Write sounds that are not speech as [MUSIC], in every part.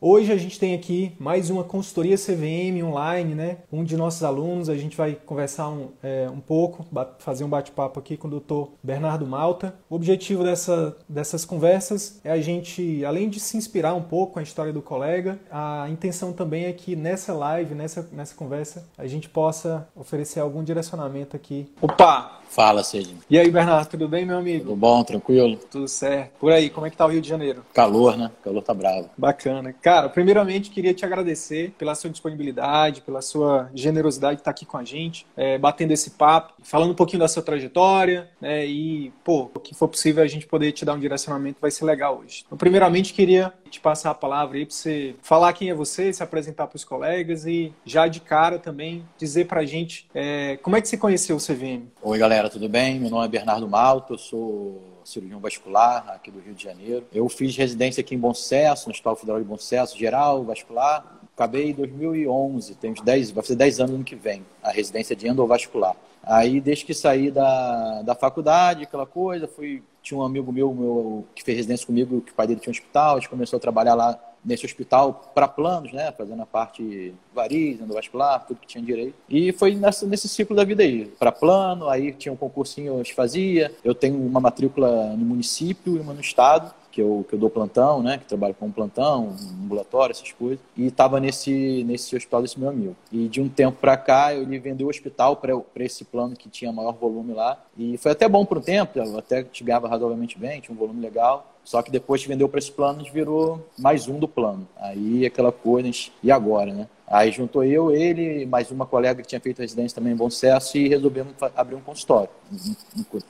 Hoje a gente tem aqui mais uma consultoria CVM online, né? Um de nossos alunos, a gente vai conversar um, é, um pouco, fazer um bate-papo aqui com o doutor Bernardo Malta. O objetivo dessa, dessas conversas é a gente, além de se inspirar um pouco com a história do colega, a intenção também é que nessa live, nessa, nessa conversa, a gente possa oferecer algum direcionamento aqui. Opa! Fala, Sidney. E aí, Bernardo, tudo bem, meu amigo? Tudo bom, tranquilo? Tudo certo. Por aí, como é que tá o Rio de Janeiro? Calor, né? calor tá bravo. Bacana. Cara, primeiramente queria te agradecer pela sua disponibilidade, pela sua generosidade de estar aqui com a gente, é, batendo esse papo, falando um pouquinho da sua trajetória, né? E, pô, o que for possível a gente poder te dar um direcionamento vai ser legal hoje. Então, primeiramente, queria te passar a palavra aí para você falar quem é você, se apresentar para os colegas e já de cara também dizer para a gente é, como é que você conheceu o CVM. Oi, galera, tudo bem? Meu nome é Bernardo Malto, eu sou cirurgião vascular aqui do Rio de Janeiro. Eu fiz residência aqui em Bom Sucesso, no Hospital Federal de Bom Sucesso, geral, vascular. Acabei em 2011, tem uns 10, vai fazer 10 anos no que vem, a residência de endovascular. Aí, desde que saí da, da faculdade, aquela coisa, fui tinha um amigo meu, meu que fez residência comigo, que o pai dele tinha um hospital, a gente começou a trabalhar lá nesse hospital para planos, né, fazendo a parte variz, endovascular, tudo que tinha direito. E foi nessa, nesse ciclo da vida aí, para plano, aí tinha um concursinho, eu fazia. Eu tenho uma matrícula no município e uma no estado que eu, que eu dou plantão, né? Que trabalho com plantão, ambulatório, essas coisas. E estava nesse, nesse hospital desse meu amigo. E de um tempo para cá, eu lhe vendi o hospital para esse plano que tinha maior volume lá. E foi até bom por um tempo, até te ganhava razoavelmente bem, tinha um volume legal. Só que depois que vendeu para esse plano, virou mais um do plano. Aí aquela coisa, e agora, né? Aí juntou eu, ele, mais uma colega que tinha feito residência também em Bom Sucesso e resolvemos abrir um consultório.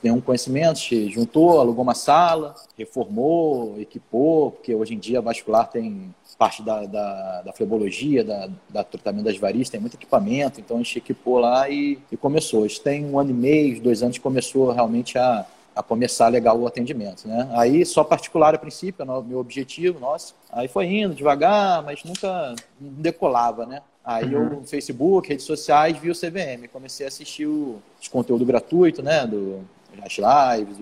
Tem um conhecimento, juntou, alugou uma sala, reformou, equipou, porque hoje em dia a vascular tem parte da, da, da flebologia, da, da, tratamento das varizes, tem muito equipamento, então a gente equipou lá e, e começou. Isso tem um ano e meio, dois anos, começou realmente a, a começar legal o atendimento, né? Aí só particular a princípio, o meu objetivo, nossa. Aí foi indo devagar, mas nunca decolava, né? Aí eu no Facebook, redes sociais, vi o CVM, comecei a assistir o, os conteúdo gratuito, né? Do, as lives,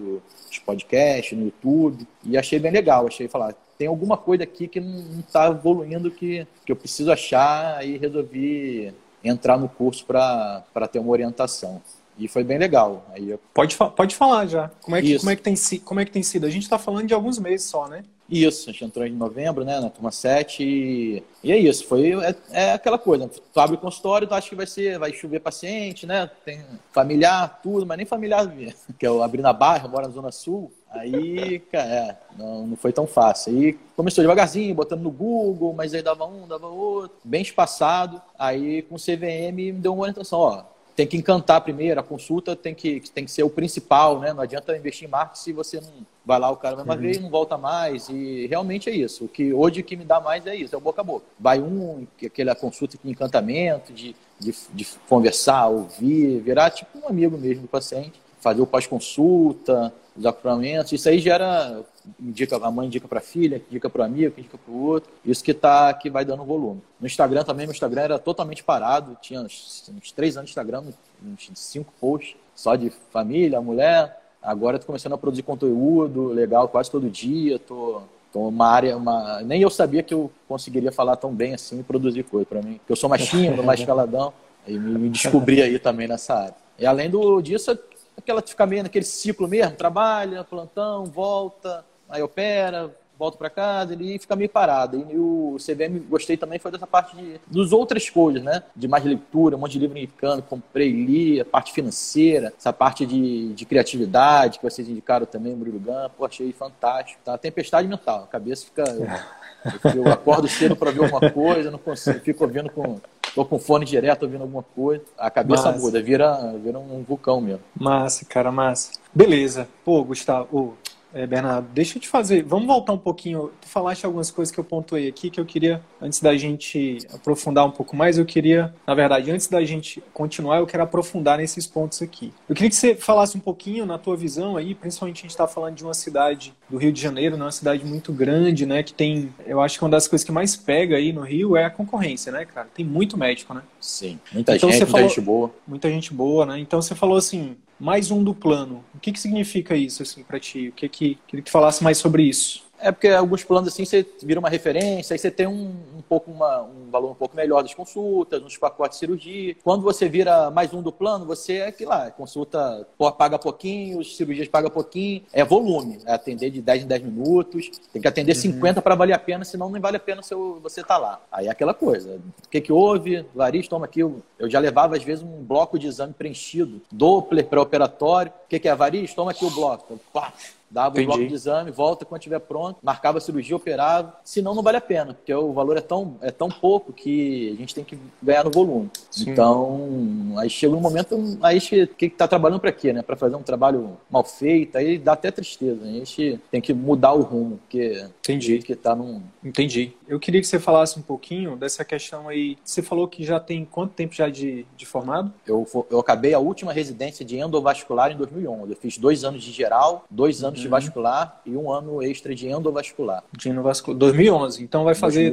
os podcasts no YouTube, e achei bem legal, achei falar, tem alguma coisa aqui que não está evoluindo que, que eu preciso achar, aí resolvi entrar no curso para ter uma orientação. E foi bem legal. Aí eu... pode, pode falar já. Como é, que, como, é que tem, como é que tem sido? A gente está falando de alguns meses só, né? Isso, a gente entrou em novembro, né, na turma 7, e, e é isso, foi é, é, aquela coisa, tu abre o consultório, tu acha que vai ser, vai chover paciente, né, tem familiar, tudo, mas nem familiar, [LAUGHS] que eu abri na Barra, moro na Zona Sul, aí, cara, é, não, não foi tão fácil, aí começou devagarzinho, botando no Google, mas aí dava um, dava outro, bem espaçado, aí com o CVM me deu uma orientação, ó, tem que encantar primeiro, a consulta tem que, tem que ser o principal, né? Não adianta investir em marketing se você não vai lá, o cara uma uhum. vez e não volta mais. E realmente é isso. O que hoje o que me dá mais é isso, é o boca a boca. Vai um, aquela consulta de encantamento, de, de, de conversar, ouvir, virar tipo um amigo mesmo do paciente, fazer o pós-consulta, os acompanhamentos. Isso aí gera indica a mãe indica para a filha, indica para o amigo, indica para o outro. Isso que tá que vai dando volume. No Instagram também, meu Instagram era totalmente parado. Tinha uns, uns três anos de Instagram, uns cinco posts só de família, mulher. Agora estou começando a produzir conteúdo legal quase todo dia. Tô, tô uma área, uma nem eu sabia que eu conseguiria falar tão bem assim e produzir coisa para mim. Porque eu sou mais tímido, mais [LAUGHS] caladão. E me, me descobri aí também nessa área. E além do, disso, aquela ficar meio naquele ciclo mesmo, trabalha, plantão, volta, aí opera, volto para casa, ele fica meio parado. E o CVM, gostei também, foi dessa parte de, dos outras coisas, né? De mais leitura, um monte de livro indicando, comprei, li, a parte financeira, essa parte de, de criatividade que vocês indicaram também, Murilo pô, achei fantástico. Tá? Tempestade mental, a cabeça fica... [LAUGHS] Eu, eu acordo cedo para ver alguma coisa, não consigo, fico ouvindo com tô com fone direto ouvindo alguma coisa, a cabeça massa. muda, vira, vira um vulcão mesmo. Massa, cara, massa. Beleza. Pô, Gustavo, é, Bernardo, deixa eu te fazer. Vamos voltar um pouquinho. Tu falaste algumas coisas que eu pontuei aqui que eu queria, antes da gente aprofundar um pouco mais, eu queria, na verdade, antes da gente continuar, eu quero aprofundar nesses pontos aqui. Eu queria que você falasse um pouquinho na tua visão aí, principalmente a gente está falando de uma cidade do Rio de Janeiro, né, uma cidade muito grande, né? Que tem, eu acho que uma das coisas que mais pega aí no Rio é a concorrência, né, cara? Tem muito médico, né? Sim, muita então, gente, muita falou, gente boa. Muita gente boa, né? Então você falou assim, mais um do plano. O que, que significa isso assim para ti? O que que queria que falasse mais sobre isso? É porque alguns planos assim você vira uma referência, aí você tem um, um pouco uma, um valor um pouco melhor das consultas, nos pacotes de cirurgia. Quando você vira mais um do plano, você é que lá, consulta paga pouquinho, as cirurgias paga pouquinho, é volume, é atender de 10 em 10 minutos, tem que atender uhum. 50 para valer a pena, senão não vale a pena se você tá lá. Aí é aquela coisa, o que que houve? Variz, toma aqui, eu já levava às vezes um bloco de exame preenchido, Doppler pré-operatório, o que que é variz? Toma aqui o bloco, pá, dava Entendi. o bloco de exame, volta quando estiver pronto, marcava a cirurgia, operava. Senão não vale a pena, porque o valor é tão, é tão pouco que a gente tem que ganhar no volume. Sim. Então, aí chega um momento, aí que, que tá trabalhando para quê, né? Para fazer um trabalho mal feito, aí dá até tristeza. A gente tem que mudar o rumo, porque Entendi. que tá num... Entendi. Eu queria que você falasse um pouquinho dessa questão aí. Você falou que já tem quanto tempo já de, de formado? Eu, eu acabei a última residência de endovascular em 2011. Eu fiz dois anos de geral, dois anos de vascular e um ano extra de endovascular. De endovascular. 2011. Então vai fazer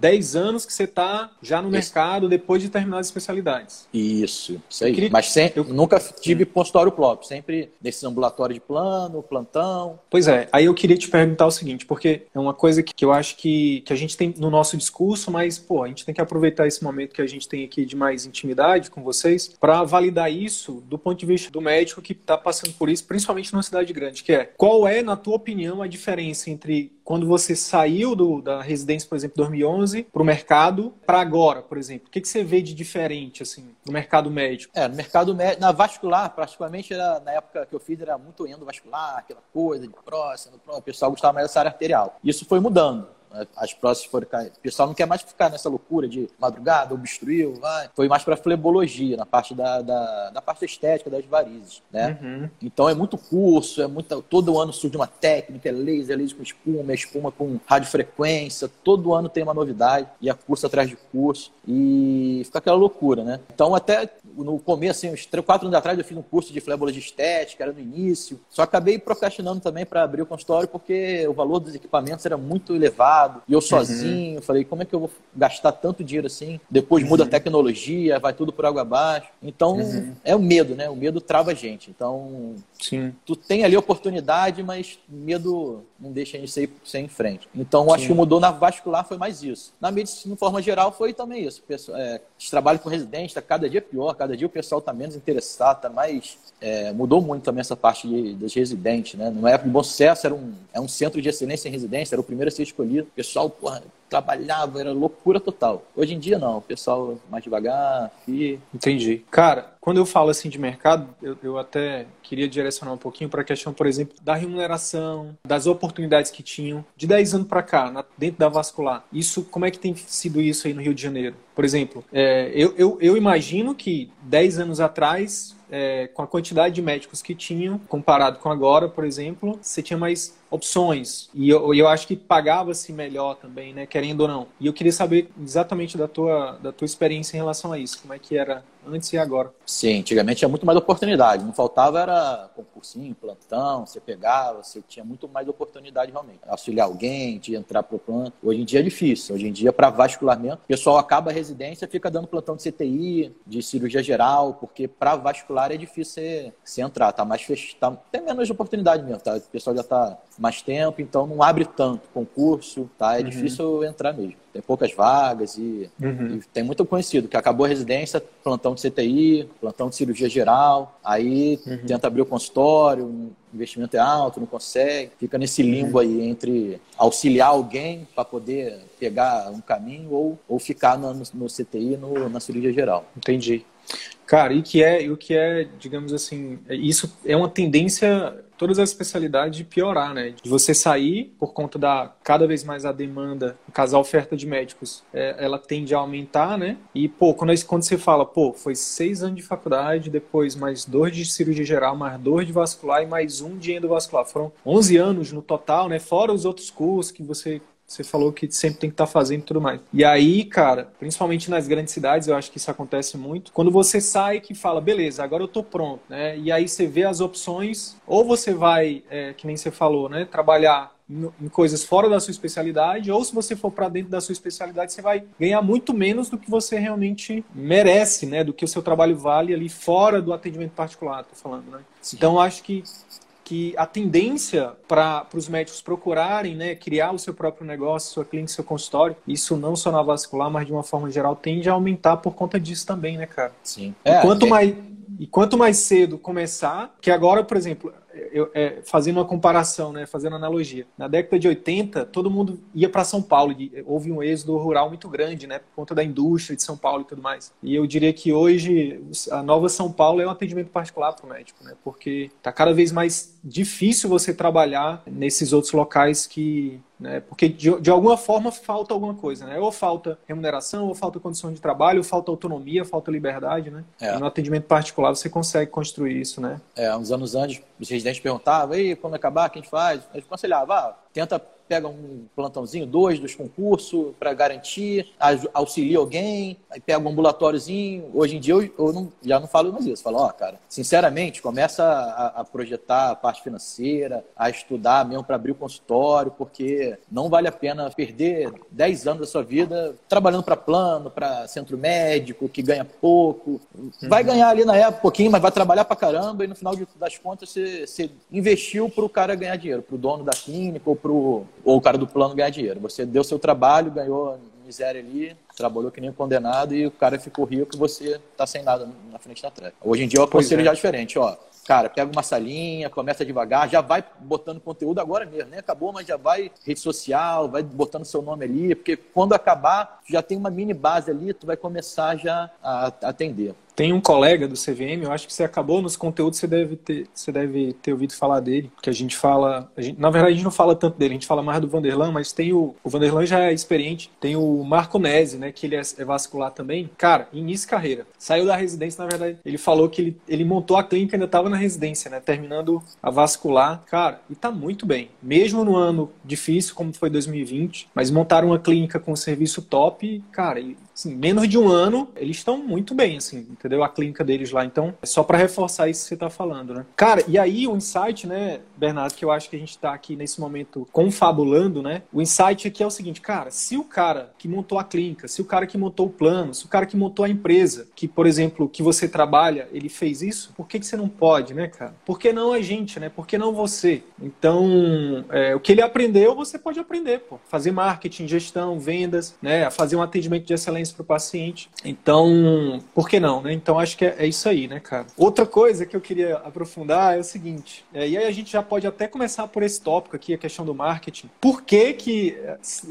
10, anos que você está já no isso. mercado depois de terminar as especialidades. Isso, isso aí. Queria... Mas sem, eu nunca tive consultório próprio, sempre nesse ambulatório de plano, plantão. Pois é, aí eu queria te perguntar o seguinte, porque é uma coisa que, que eu acho que, que a gente tem no nosso discurso, mas, pô, a gente tem que aproveitar esse momento que a gente tem aqui de mais intimidade com vocês para validar isso do ponto de vista do médico que está passando por isso, principalmente numa cidade grande, que é qual é, na tua opinião, a diferença entre quando você saiu do, da residência, por exemplo, 2011, para o mercado, para agora, por exemplo? O que, que você vê de diferente, assim, no mercado médico? É, no mercado médico, na vascular, praticamente, era, na época que eu fiz, era muito endovascular, aquela coisa de próximo, o pessoal gostava mais dessa área arterial. Isso foi mudando. As próximas foram cair. O pessoal não quer mais ficar nessa loucura de madrugada, obstruiu, vai. Foi mais para flebologia, na parte da, da, da, parte estética das varizes, né? Uhum. Então é muito curso, é muito, todo ano surge uma técnica, é laser, é laser com espuma, é espuma com radiofrequência, todo ano tem uma novidade e é curso atrás de curso e fica aquela loucura, né? Então até no começo, assim, uns 3, 4 anos atrás, eu fiz um curso de flebologia estética, era no início. Só acabei procrastinando também para abrir o consultório porque o valor dos equipamentos era muito elevado. E eu uhum. sozinho, uhum. falei, como é que eu vou gastar tanto dinheiro assim? Depois uhum. muda a tecnologia, vai tudo por água abaixo. Então, uhum. é o medo, né? O medo trava a gente. Então, Sim. tu tem ali oportunidade, mas medo não deixa a gente sair, sair em frente. Então, acho que mudou na vascular foi mais isso. Na medicina, de forma geral, foi também isso. É, esse trabalho com residente está cada dia pior, cada dia o pessoal está menos interessado, tá mais. É, mudou muito também essa parte de, dos residentes, né? Numa época de bom sucesso, era um, é um centro de excelência em residência, era o primeiro a ser escolhido. O pessoal, porra, trabalhava, era loucura total. Hoje em dia não, o pessoal mais devagar, e... Entendi. Cara, quando eu falo assim de mercado, eu, eu até queria direcionar um pouquinho para a questão, por exemplo, da remuneração, das oportunidades que tinham. De 10 anos para cá, na, dentro da vascular, isso, como é que tem sido isso aí no Rio de Janeiro? Por exemplo, é, eu, eu, eu imagino que 10 anos atrás é, com a quantidade de médicos que tinham, comparado com agora, por exemplo, você tinha mais opções. E eu, eu acho que pagava-se melhor também, né? Querendo ou não. E eu queria saber exatamente da tua, da tua experiência em relação a isso. Como é que era antes e agora? Sim, antigamente tinha muito mais oportunidade. Não faltava era concursinho, plantão, você pegava, você tinha muito mais oportunidade realmente. Auxiliar alguém, de entrar pro plano. Hoje em dia é difícil. Hoje em dia, para vasculamento, o pessoal acaba a residência, fica dando plantão de CTI, de cirurgia geral, porque para vascular é difícil você, você entrar. Tá mais fechado, tá, tem menos oportunidade mesmo, tá? O pessoal já tá mais tempo, então não abre tanto concurso, tá? É uhum. difícil entrar mesmo. Tem poucas vagas e, uhum. e, tem muito conhecido que acabou a residência, plantão de CTI, plantão de cirurgia geral, aí uhum. tenta abrir o consultório, o investimento é alto, não consegue, fica nesse limbo uhum. aí entre auxiliar alguém para poder pegar um caminho ou, ou ficar no, no CTI, no, na cirurgia geral. Entendi. Cara, e que é, o que é, digamos assim, isso é uma tendência todas as especialidades de piorar, né? De você sair por conta da cada vez mais a demanda, no caso a oferta de médicos, é, ela tende a aumentar, né? E pô, quando, quando você fala, pô, foi seis anos de faculdade, depois mais dois de cirurgia geral, mais dois de vascular e mais um de endovascular, foram 11 anos no total, né? Fora os outros cursos que você você falou que sempre tem que estar tá fazendo e tudo mais. E aí, cara, principalmente nas grandes cidades, eu acho que isso acontece muito. Quando você sai que fala, beleza, agora eu tô pronto, né? E aí você vê as opções, ou você vai, é, que nem você falou, né? Trabalhar em coisas fora da sua especialidade, ou se você for para dentro da sua especialidade, você vai ganhar muito menos do que você realmente merece, né? Do que o seu trabalho vale ali fora do atendimento particular, tô falando, né? Sim. Então, acho que que a tendência para os médicos procurarem né, criar o seu próprio negócio, sua clínica, seu consultório, isso não só na vascular, mas de uma forma geral, tende a aumentar por conta disso também, né, cara? Sim. É, e, quanto é... mais, e quanto mais cedo começar, que agora, por exemplo, eu, é, fazendo uma comparação, né, fazendo analogia. Na década de 80, todo mundo ia para São Paulo, houve um êxodo rural muito grande, né, por conta da indústria de São Paulo e tudo mais. E eu diria que hoje a nova São Paulo é um atendimento particular para o médico, né, porque está cada vez mais difícil você trabalhar nesses outros locais que né? Porque de, de alguma forma falta alguma coisa, né? Ou falta remuneração, ou falta condição de trabalho, ou falta autonomia, falta liberdade, né? É. E no atendimento particular você consegue construir isso, né? É, uns anos antes, os residentes perguntavam, e quando acabar, quem faz? A gente aconselhava, ah, tenta pega um plantãozinho, dois dos concursos para garantir, auxilia alguém, aí pega um ambulatóriozinho. Hoje em dia eu, eu não, já não falo mais isso. Falo, ó, oh, cara, sinceramente, começa a, a, projetar a parte financeira, a estudar mesmo para abrir o consultório, porque não vale a pena perder 10 anos da sua vida trabalhando para plano, para centro médico, que ganha pouco. Vai uhum. ganhar ali na época um pouquinho, mas vai trabalhar para caramba e no final das contas você, você investiu para o cara ganhar dinheiro, para o dono da clínica ou para o ou o cara do plano ganhar dinheiro. Você deu seu trabalho, ganhou miséria ali, trabalhou que nem um condenado e o cara ficou rico e você tá sem nada na frente da treca. Hoje em dia eu aconselho é. já diferente, ó. Cara, pega uma salinha, começa devagar, já vai botando conteúdo agora mesmo, né? Acabou, mas já vai rede social, vai botando seu nome ali, porque quando acabar, já tem uma mini base ali, tu vai começar já a atender. Tem um colega do CVM, eu acho que você acabou nos conteúdos, você deve ter, você deve ter ouvido falar dele, que a gente fala, a gente, na verdade a gente não fala tanto dele, a gente fala mais do Vanderlan, mas tem o, o Vanderlan já é experiente, tem o Marco Nese, né, que ele é, é vascular também, cara, início carreira, saiu da residência, na verdade, ele falou que ele, ele montou a clínica, ainda estava na residência, né, terminando a vascular, cara, e tá muito bem, mesmo no ano difícil, como foi 2020, mas montaram uma clínica com serviço top, cara, e assim, menos de um ano, eles estão muito bem, assim, entendeu? A clínica deles lá. Então, é só para reforçar isso que você está falando, né? Cara, e aí o insight, né, Bernardo, que eu acho que a gente está aqui nesse momento confabulando, né? O insight aqui é o seguinte, cara, se o cara que montou a clínica, se o cara que montou o plano, se o cara que montou a empresa, que, por exemplo, que você trabalha, ele fez isso, por que, que você não pode, né, cara? Por que não a gente, né? Por que não você? Então, é, o que ele aprendeu, você pode aprender, pô. Fazer marketing, gestão, vendas, né? Fazer um atendimento de excelência para o paciente. Então, por que não, né? Então, acho que é, é, isso aí, né, cara? Outra coisa que eu queria aprofundar é o seguinte, é, e aí a gente já pode até começar por esse tópico aqui, a questão do marketing. Por que que,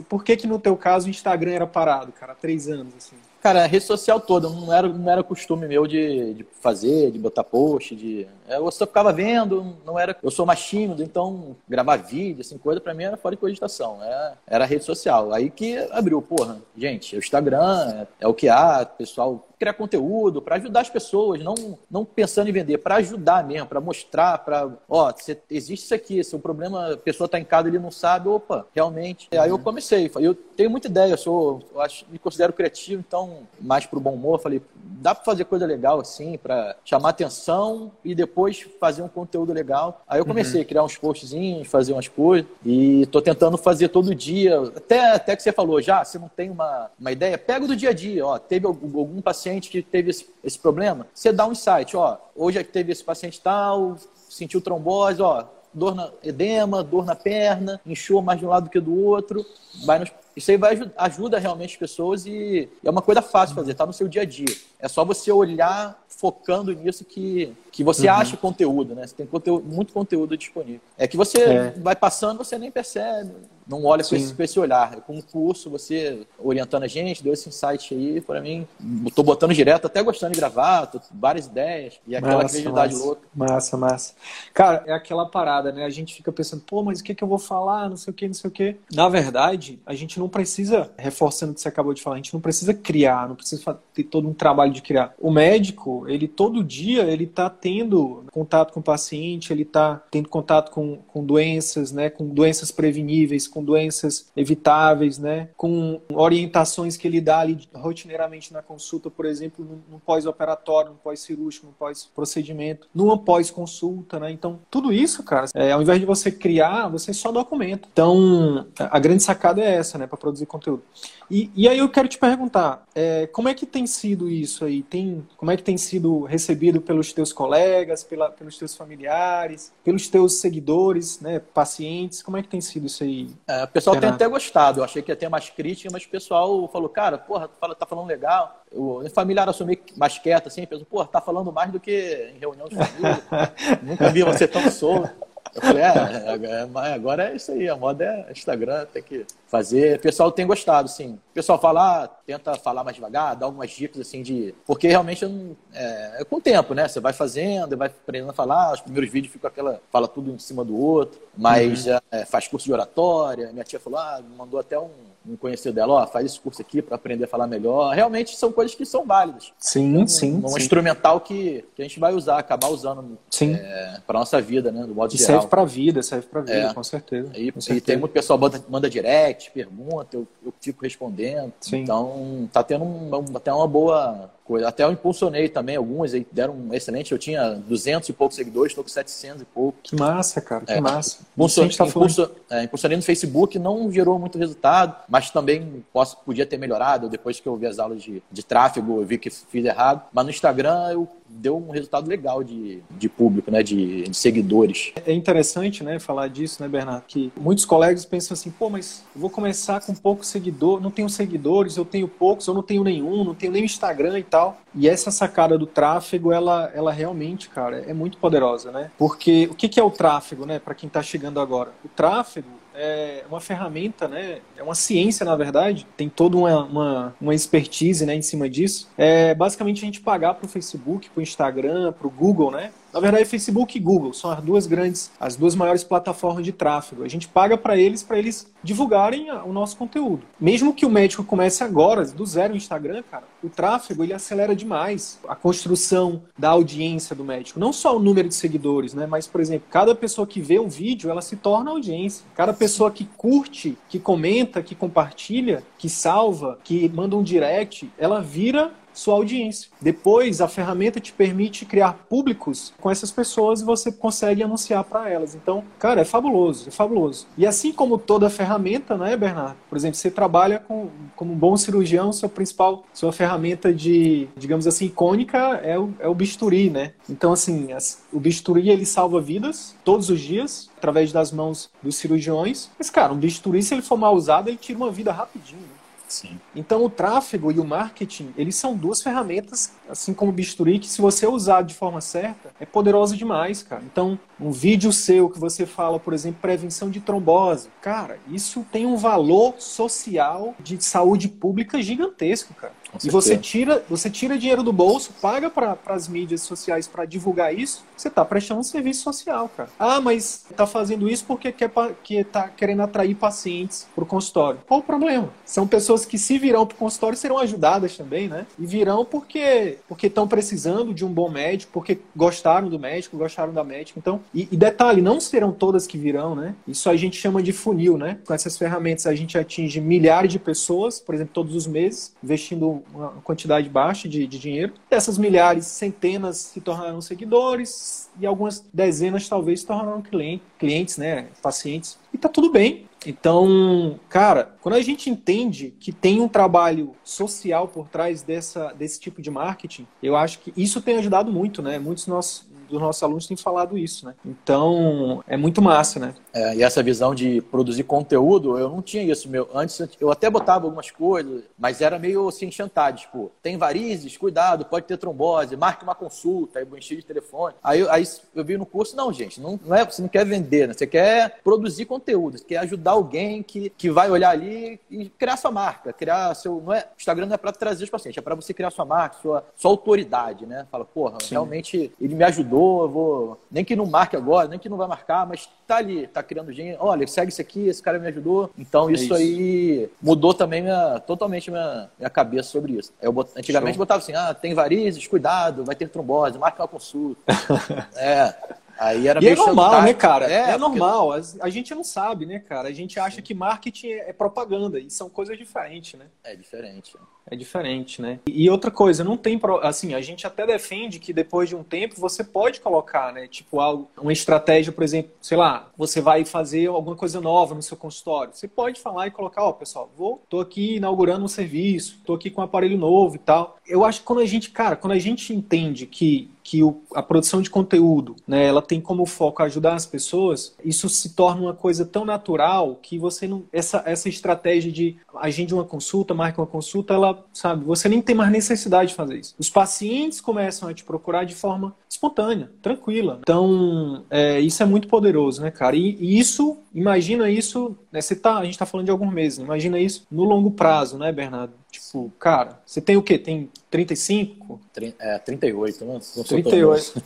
por que que no teu caso o Instagram era parado, cara, há três anos, assim? Cara, a rede social toda, não era, não era costume meu de, de fazer, de botar post, de. É, eu só ficava vendo, não era. Eu sou mais tímido, então gravar vídeo, assim, coisa, pra mim era fora de cogitação. É, era rede social. Aí que abriu, porra, gente, o Instagram é, é o que há, pessoal criar conteúdo, para ajudar as pessoas, não, não pensando em vender, para ajudar mesmo, para mostrar, para, ó, cê, existe isso aqui, se o problema, a pessoa está em casa ele não sabe, opa, realmente. Uhum. Aí eu comecei, eu tenho muita ideia, eu sou, eu acho, me considero criativo, então, mais pro bom humor, falei, dá para fazer coisa legal assim, para chamar atenção e depois fazer um conteúdo legal. Aí eu comecei uhum. a criar uns postzinhos, fazer umas coisas e tô tentando fazer todo dia, até, até que você falou, já, você não tem uma, uma ideia, pega do dia a dia, ó, teve algum paciente paciente que teve esse, esse problema, você dá um insight, ó, hoje teve esse paciente tal, sentiu trombose, ó, dor na edema, dor na perna, inchou mais de um lado do que do outro, vai nos isso aí vai ajuda realmente as pessoas e é uma coisa fácil fazer, tá no seu dia a dia. É só você olhar focando nisso que, que você uhum. acha conteúdo, né? Você tem conteúdo, muito conteúdo disponível. É que você é. vai passando, você nem percebe, não olha com esse, com esse, olhar. Com o curso, você orientando a gente, deu esse insight aí para mim. Tô botando direto, até gostando de gravar, tô, várias ideias e aquela massa, criatividade massa, louca. Massa, massa. Cara, é aquela parada, né? A gente fica pensando, pô, mas o que, que eu vou falar? Não sei o que, não sei o que. Na verdade, a gente não precisa, reforçando o que você acabou de falar, a gente não precisa criar, não precisa ter todo um trabalho de criar. O médico, ele todo dia, ele tá tendo contato com o paciente, ele tá tendo contato com, com doenças, né? Com doenças preveníveis, com doenças evitáveis, né? Com orientações que ele dá ali rotineiramente na consulta, por exemplo, no, pós-operatório, no pós-cirúrgico, no pós-procedimento, numa pós-consulta, né? Então, tudo isso, cara, é, ao invés de você criar, você só documenta. Então, a grande sacada é essa, né? Para produzir conteúdo. E, e, aí eu quero te perguntar, é, como é que tem sido isso aí? Tem, como é que tem sido recebido pelos teus colegas, pela, pelos teus familiares, pelos teus seguidores, né, pacientes? Como é que tem sido isso aí? É, o pessoal tem até gostado. Eu achei que ia ter mais crítica, mas o pessoal falou, cara, porra, tá falando legal. O familiar assumir mais quieto, assim, pensou, porra, tá falando mais do que em reunião de família. [LAUGHS] Nunca vi você tão solto. Eu falei, é, é, é, agora é isso aí, a moda é Instagram, tem que fazer. O pessoal tem gostado, sim. O pessoal fala, ah, tenta falar mais devagar, dá algumas dicas assim de. Porque realmente é, é com o tempo, né? Você vai fazendo, vai aprendendo a falar, os primeiros vídeos ficam aquela. fala tudo em cima do outro, mas uhum. é, faz curso de oratória. Minha tia falou, ah, mandou até um um conhecido dela, ó, faz esse curso aqui para aprender a falar melhor. Realmente são coisas que são válidas. Sim, um, sim. Um sim. instrumental que, que a gente vai usar, acabar usando é, para nossa vida, né? Do modo e geral. serve para vida, serve para vida, é. com certeza. E, com certeza. e tem muito pessoal manda, manda direct, pergunta, eu, eu fico respondendo. Sim. Então tá tendo um, até uma boa coisa. Até eu impulsionei também algumas, aí deram um excelente. Eu tinha 200 e poucos seguidores, estou com 700 e pouco. Que massa, cara, que é, massa. Impulsion, tá impulso, é, impulsionei no Facebook, não gerou muito resultado, mas também posso, podia ter melhorado. Depois que eu vi as aulas de, de tráfego, eu vi que fiz errado. Mas no Instagram eu deu um resultado legal de, de público, né, de, de, seguidores. É interessante, né, falar disso, né, Bernardo, que muitos colegas pensam assim, pô, mas vou começar com poucos seguidores, não tenho seguidores, eu tenho poucos, eu não tenho nenhum, não tenho nem Instagram e tal. E essa sacada do tráfego, ela, ela realmente, cara, é muito poderosa, né? Porque o que, que é o tráfego, né, para quem está chegando agora? O tráfego é uma ferramenta, né? É uma ciência, na verdade. Tem toda uma, uma, uma expertise né, em cima disso. É basicamente a gente pagar para o Facebook, para o Instagram, para o Google, né? Na verdade, Facebook e Google são as duas grandes, as duas maiores plataformas de tráfego. A gente paga para eles para eles divulgarem o nosso conteúdo. Mesmo que o médico comece agora, do zero no Instagram, cara, o tráfego ele acelera demais a construção da audiência do médico. Não só o número de seguidores, né? Mas, por exemplo, cada pessoa que vê um vídeo, ela se torna audiência. Cada pessoa que curte, que comenta, que compartilha, que salva, que manda um direct, ela vira sua audiência. Depois, a ferramenta te permite criar públicos com essas pessoas e você consegue anunciar para elas. Então, cara, é fabuloso, é fabuloso. E assim como toda ferramenta, né, Bernardo? Por exemplo, você trabalha com, como um bom cirurgião, sua principal, sua ferramenta de, digamos assim, icônica é o, é o bisturi, né? Então, assim, as, o bisturi ele salva vidas todos os dias através das mãos dos cirurgiões. Mas, cara, um bisturi, se ele for mal usado, ele tira uma vida rapidinho. Sim. Então o tráfego e o marketing, eles são duas ferramentas, assim como o bisturi, que se você usar de forma certa, é poderosa demais, cara. Então, um vídeo seu que você fala, por exemplo, prevenção de trombose, cara, isso tem um valor social de saúde pública gigantesco, cara e você tira, você tira dinheiro do bolso, paga para as mídias sociais para divulgar isso, você está prestando um serviço social, cara. Ah, mas está fazendo isso porque quer que tá querendo atrair pacientes para o consultório. Qual o problema? São pessoas que se virão para o consultório serão ajudadas também, né? E virão porque porque estão precisando de um bom médico, porque gostaram do médico, gostaram da médica. Então, e, e detalhe, não serão todas que virão, né? Isso a gente chama de funil, né? Com essas ferramentas a gente atinge milhares de pessoas, por exemplo, todos os meses, investindo uma quantidade baixa de, de dinheiro. Dessas milhares, centenas se tornarão seguidores e algumas dezenas talvez se tornarão cliente, clientes, né, pacientes. E tá tudo bem. Então, cara, quando a gente entende que tem um trabalho social por trás dessa, desse tipo de marketing, eu acho que isso tem ajudado muito, né? Muitos nossos, dos nossos alunos têm falado isso, né? Então, é muito massa, né? É, e essa visão de produzir conteúdo, eu não tinha isso meu. Antes eu até botava algumas coisas, mas era meio assim enxantado, tipo, tem varizes, cuidado, pode ter trombose, marque uma consulta, aí enchi de telefone. Aí, aí eu vi no curso, não, gente, não, não é, você não quer vender, né? Você quer produzir conteúdo, você quer ajudar alguém que, que vai olhar ali e criar sua marca, criar seu. Não é, Instagram não é para trazer os pacientes, é para você criar sua marca, sua, sua autoridade, né? Fala, porra, Sim. realmente ele me ajudou, eu vou. Nem que não marque agora, nem que não vai marcar, mas tá ali, tá criando gente. Olha, segue isso aqui, esse cara me ajudou. Então isso, é isso. aí mudou também minha, totalmente minha, minha cabeça sobre isso. Eu bot... Antigamente Show. botava assim, ah, tem varizes, cuidado, vai ter trombose, marca uma consulta. [LAUGHS] é. Aí era e é normal, né, cara? É, é normal. Porque... A gente não sabe, né, cara? A gente acha Sim. que marketing é propaganda e são coisas diferentes, né? É diferente. É diferente, né? E outra coisa, não tem. Assim, a gente até defende que depois de um tempo você pode colocar, né? Tipo, algo, uma estratégia, por exemplo, sei lá, você vai fazer alguma coisa nova no seu consultório. Você pode falar e colocar, ó, oh, pessoal, vou, tô aqui inaugurando um serviço, tô aqui com um aparelho novo e tal. Eu acho que quando a gente, cara, quando a gente entende que que a produção de conteúdo, né, ela tem como foco ajudar as pessoas, isso se torna uma coisa tão natural que você não essa essa estratégia de agende uma consulta, marque uma consulta, ela, sabe, você nem tem mais necessidade de fazer isso. Os pacientes começam a te procurar de forma espontânea, tranquila. Então, é, isso é muito poderoso, né, cara? E, e isso, imagina isso, né, você tá, a gente tá falando de alguns meses, imagina isso no longo prazo, né, Bernardo? Tipo, cara, você tem o quê? Tem 35? É, 38, né? Não 38.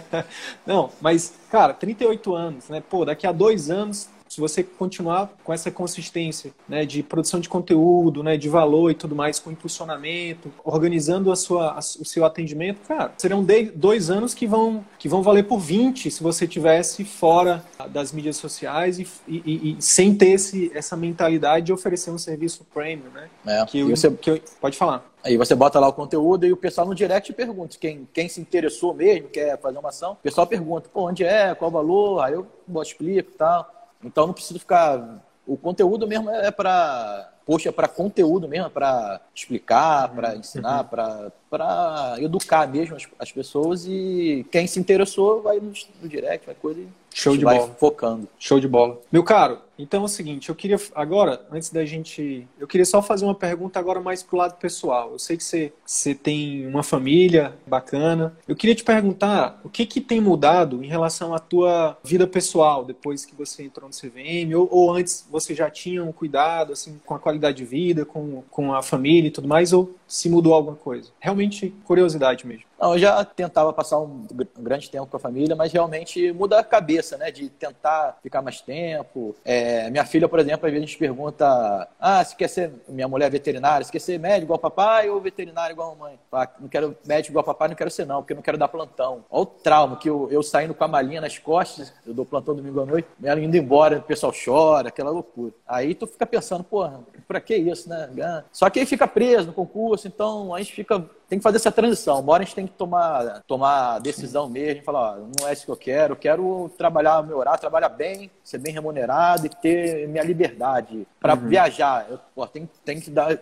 [LAUGHS] não, mas, cara, 38 anos, né? Pô, daqui a dois anos se você continuar com essa consistência né, de produção de conteúdo, né, de valor e tudo mais, com impulsionamento, organizando a sua, a, o seu atendimento, cara, serão de, dois anos que vão, que vão valer por 20 se você tivesse fora das mídias sociais e, e, e sem ter esse, essa mentalidade de oferecer um serviço premium, né? É, que, eu, você... que eu, pode falar. Aí você bota lá o conteúdo e o pessoal no direct pergunta. Quem, quem se interessou mesmo, quer fazer uma ação, o pessoal pergunta, pô, onde é, qual o valor, aí eu explico e tal. Então não preciso ficar. O conteúdo mesmo é para. Poxa, é para conteúdo mesmo, é para explicar, para uhum. ensinar, uhum. para educar mesmo as, as, pessoas. E quem se interessou vai no, no direct, vai coisa e Show de vai bola. focando. Show de bola. Meu caro, então é o seguinte, eu queria agora, antes da gente, eu queria só fazer uma pergunta agora mais pro lado pessoal. Eu sei que você, você tem uma família bacana. Eu queria te perguntar o que que tem mudado em relação à tua vida pessoal depois que você entrou no CVM ou, ou antes você já tinha um cuidado assim com a qualidade de vida, com, com a família e tudo mais ou se mudou alguma coisa? Realmente curiosidade mesmo. Não, eu já tentava passar um grande tempo com a família, mas realmente muda a cabeça, né? De tentar ficar mais tempo. É, minha filha, por exemplo, às vezes a gente pergunta: ah, se quer ser. Minha mulher é veterinária, se quer ser médico igual papai ou veterinário igual a? Ah, não quero médico igual papai, não quero ser não, porque não quero dar plantão. Olha o trauma que eu, eu saindo com a malinha nas costas, eu dou plantão domingo à noite, ela indo embora, o pessoal chora, aquela loucura. Aí tu fica pensando, porra, pra que isso, né? Só que aí fica preso no concurso, então a gente fica tem que fazer essa transição. Uma hora a gente tem que tomar, tomar decisão mesmo, falar, ó, não é isso que eu quero, eu quero trabalhar, meu horário, trabalhar bem, ser bem remunerado e ter minha liberdade para uhum. viajar. Eu pô, tem, tem que dar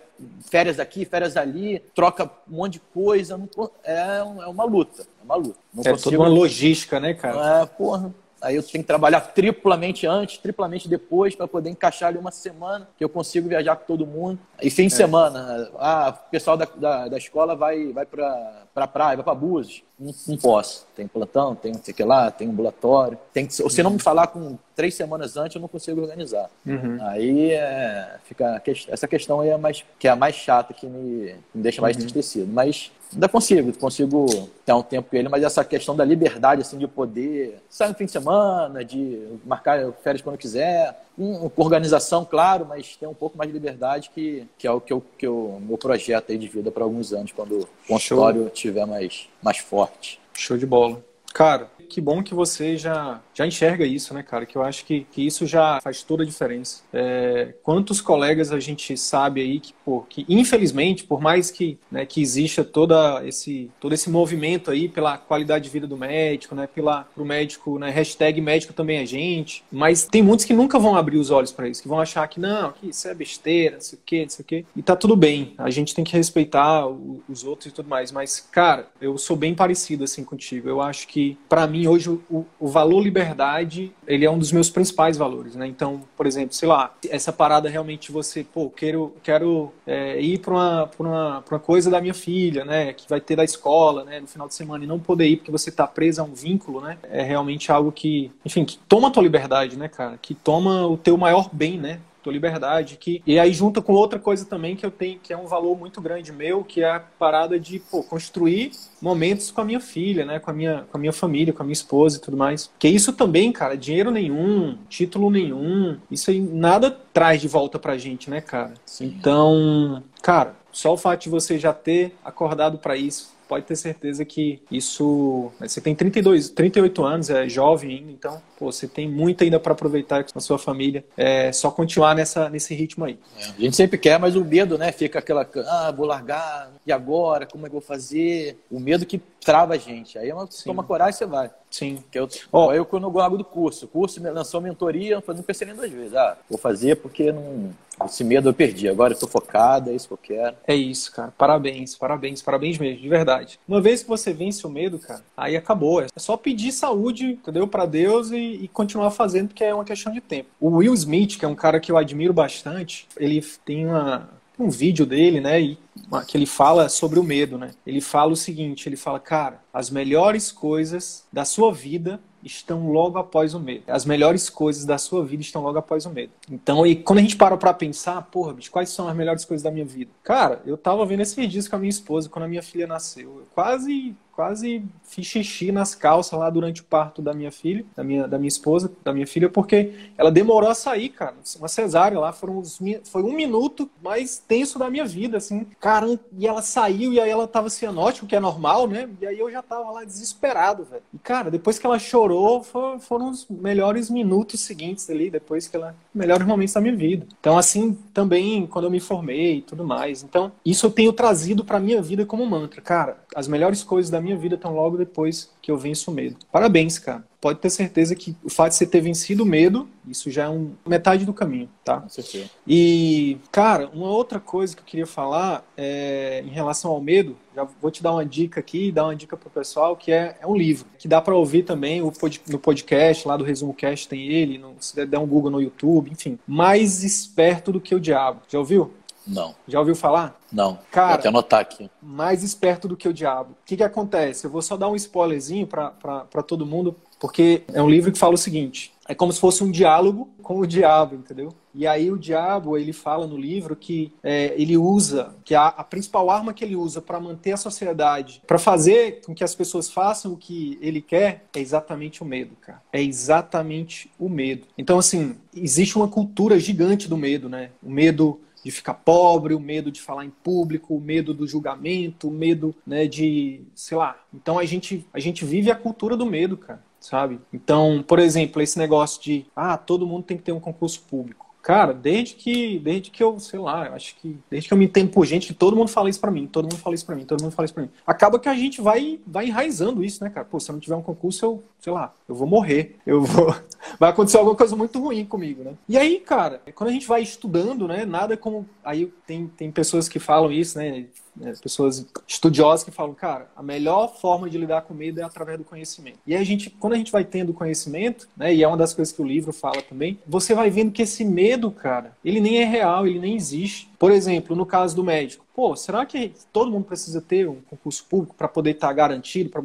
férias aqui, férias ali, troca um monte de coisa. É, é uma luta, é uma luta. Não é consigo... toda uma logística, né, cara? É, porra. Aí eu tenho que trabalhar triplamente antes, triplamente depois, para poder encaixar ali uma semana que eu consigo viajar com todo mundo. E fim de é. semana, ah, o pessoal da, da, da escola vai, vai para pra praia, vai para Búzios. Não, não, posso. Tem plantão, tem não sei o que lá, tem ambulatório. Tem que, se não me falar com três semanas antes, eu não consigo organizar. Uhum. Aí é, fica essa questão aí é mais, que é a mais chata, que me, me deixa mais uhum. entristecido. Mas ainda consigo, consigo ter um tempo com ele, mas essa questão da liberdade, assim, de poder sair no fim de semana, de marcar férias quando quiser, com organização, claro, mas ter um pouco mais de liberdade, que, que é o que eu, que eu, meu projeto aí de vida para alguns anos, quando o consultório estiver mais, mais forte. Show de bola. Cara, que bom que você já, já enxerga isso, né, cara? Que eu acho que, que isso já faz toda a diferença. É, quantos colegas a gente sabe aí que, pô, que infelizmente, por mais que, né, que exista toda esse, todo esse movimento aí pela qualidade de vida do médico, né, pela, pro médico, né, hashtag médico também é gente, mas tem muitos que nunca vão abrir os olhos para isso, que vão achar que não, que isso é besteira, não sei o quê, não sei o quê. E tá tudo bem, a gente tem que respeitar os outros e tudo mais, mas, cara, eu sou bem parecido assim contigo. Eu acho que, para mim, hoje, o, o, valor liberdade, ele é um dos meus principais valores, né? Então, por exemplo, sei lá, essa parada realmente você, pô, quero, quero é, ir para uma, uma, uma coisa da minha filha, né? Que vai ter da escola, né? No final de semana e não poder ir porque você tá preso a um vínculo, né? É realmente algo que, enfim, que toma a tua liberdade, né, cara? Que toma o teu maior bem, né? Tua liberdade. Que, e aí junta com outra coisa também que eu tenho, que é um valor muito grande meu, que é a parada de pô, construir momentos com a minha filha, né? Com a minha, com a minha família, com a minha esposa e tudo mais. Que isso também, cara, dinheiro nenhum, título nenhum, isso aí nada traz de volta pra gente, né, cara? Sim. Então, cara, só o fato de você já ter acordado para isso, pode ter certeza que isso. Né, você tem 32, 38 anos, é jovem ainda, então pô, você tem muito ainda para aproveitar com a sua família. É só continuar nessa, nesse ritmo aí. É, a gente sempre quer, mas o medo, né? Fica aquela. Ah, vou largar, e agora? Como é que eu vou fazer? O medo que trava a gente. Aí é uma, toma coragem e você vai. Sim. Que eu, oh. eu quando eu hago do curso. O curso lançou mentoria, eu não pensei nem duas vezes. Ah, vou fazer porque não, esse medo eu perdi. Agora eu tô focado, é isso que eu quero. É isso, cara. Parabéns, parabéns, parabéns mesmo, de verdade. Uma vez que você vence o medo, cara, aí acabou. É só pedir saúde, entendeu? Para Deus e, e, continuar fazendo, porque é uma questão de tempo. O Will Smith, que é um cara que eu admiro bastante, ele tem uma, um vídeo dele, né? E que ele fala sobre o medo, né? Ele fala o seguinte, ele fala, cara, as melhores coisas da sua vida estão logo após o medo. As melhores coisas da sua vida estão logo após o medo. Então, e quando a gente para pra pensar, porra, bicho, quais são as melhores coisas da minha vida? Cara, eu tava vendo esse vídeo com a minha esposa quando a minha filha nasceu. Eu quase quase fiz xixi nas calças lá durante o parto da minha filha, da minha, da minha esposa, da minha filha, porque ela demorou a sair, cara. Uma cesárea lá, foram uns, foi um minuto mais tenso da minha vida, assim. Cara, e ela saiu e aí ela tava cianótico, que é normal, né? E aí eu já tava lá desesperado, velho. E, cara, depois que ela chorou, foram os melhores minutos seguintes ali, depois que ela... Melhores momentos da minha vida. Então, assim, também quando eu me formei e tudo mais. Então, isso eu tenho trazido pra minha vida como mantra. Cara, as melhores coisas da minha vida estão logo depois que eu venço o medo. Parabéns, cara. Pode ter certeza que o fato de você ter vencido o medo, isso já é um, metade do caminho, tá? Com certeza. E, cara, uma outra coisa que eu queria falar é, em relação ao medo, já vou te dar uma dica aqui, dar uma dica pro pessoal, que é, é um livro, que dá para ouvir também no podcast, lá do Resumo Cast tem ele, no, se der um Google no YouTube, enfim. Mais esperto do que o diabo. Já ouviu? Não. Já ouviu falar? Não. Cara, vou até anotar aqui. Mais esperto do que o diabo. O que, que acontece? Eu vou só dar um spoilerzinho para todo mundo, porque é um livro que fala o seguinte: é como se fosse um diálogo com o diabo, entendeu? E aí o diabo ele fala no livro que é, ele usa, que a, a, principal arma que ele usa para manter a sociedade, para fazer com que as pessoas façam o que ele quer, é exatamente o medo, cara. É exatamente o medo. Então assim existe uma cultura gigante do medo, né? O medo de ficar pobre, o medo de falar em público, o medo do julgamento, o medo, né, de, sei lá. Então a gente a gente vive a cultura do medo, cara, sabe? Então, por exemplo, esse negócio de, ah, todo mundo tem que ter um concurso público. Cara, desde que, desde que eu, sei lá, acho que desde que eu me entendo por gente, que todo mundo fala isso pra mim, todo mundo fala isso pra mim, todo mundo fala isso pra mim. Acaba que a gente vai, vai enraizando isso, né, cara? Pô, se eu não tiver um concurso, eu, sei lá, eu vou morrer. Eu vou. [LAUGHS] Vai acontecer alguma coisa muito ruim comigo, né? E aí, cara, quando a gente vai estudando, né, nada como. Aí tem, tem pessoas que falam isso, né? Né, pessoas estudiosas que falam, cara, a melhor forma de lidar com medo é através do conhecimento. E a gente, quando a gente vai tendo conhecimento, né, e é uma das coisas que o livro fala também, você vai vendo que esse medo, cara, ele nem é real, ele nem existe. Por exemplo, no caso do médico, pô, será que todo mundo precisa ter um concurso público para poder estar tá garantido, para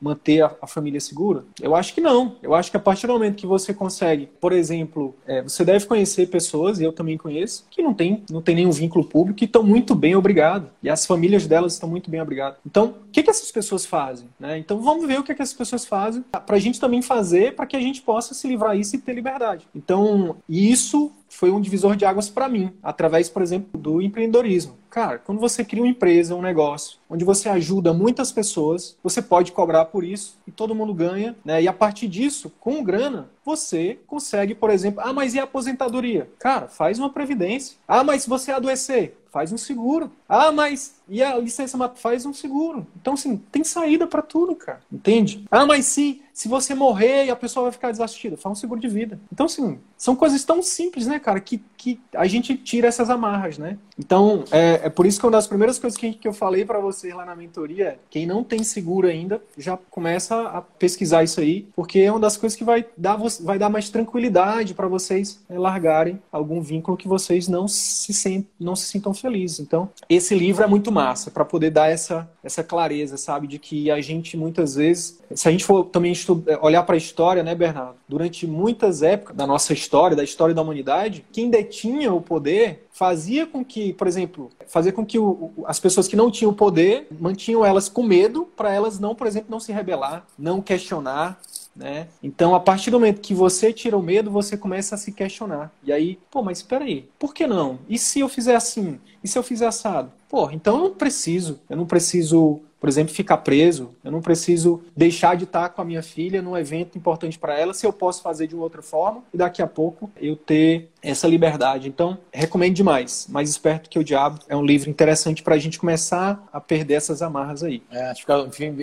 manter a, a, família segura? Eu acho que não. Eu acho que a partir do momento que você consegue, por exemplo, é, você deve conhecer pessoas, e eu também conheço, que não tem, não tem nenhum vínculo público e estão muito bem obrigados. E as famílias delas estão muito bem obrigadas. Então, o que, que essas pessoas fazem? Né? Então, vamos ver o que, que essas pessoas fazem para a gente também fazer para que a gente possa se livrar disso e ter liberdade. Então, isso foi um divisor de águas para mim, através, por exemplo, do empreendedorismo. Cara, quando você cria uma empresa, um negócio, onde você ajuda muitas pessoas, você pode cobrar por isso e todo mundo ganha, né? E a partir disso, com grana, você consegue, por exemplo, ah, mas e a aposentadoria? Cara, faz uma previdência. Ah, mas se você adoecer, faz um seguro. Ah, mas e a licença faz um seguro. Então, assim, tem saída para tudo, cara. Entende? Ah, mas se, se você morrer e a pessoa vai ficar desassistida, faz um seguro de vida. Então, assim, são coisas tão simples, né, cara, que, que a gente tira essas amarras, né? Então, é, é, é, por isso que uma das primeiras coisas que, que eu falei para vocês lá na mentoria, quem não tem seguro ainda, já começa a pesquisar isso aí, porque é uma das coisas que vai dar, vai dar mais tranquilidade para vocês é, largarem algum vínculo que vocês não se, sent, não se sintam felizes. Então, esse livro é muito massa para poder dar essa, essa clareza, sabe, de que a gente muitas vezes, se a gente for também estudar, olhar para a história, né, Bernardo, durante muitas épocas da nossa história, da história da humanidade, quem detinha o poder fazia com que, por exemplo, fazia com que o, as pessoas que não tinham poder mantinham elas com medo para elas não, por exemplo, não se rebelar, não questionar, né? Então, a partir do momento que você tira o medo, você começa a se questionar. E aí, pô, mas espera aí, por que não? E se eu fizer assim? E se eu fizer assado? Pô, então eu não preciso, eu não preciso por exemplo, ficar preso. Eu não preciso deixar de estar com a minha filha num evento importante para ela se eu posso fazer de outra forma e daqui a pouco eu ter essa liberdade. Então, recomendo demais. Mais Esperto que o Diabo é um livro interessante para a gente começar a perder essas amarras aí. É, ficar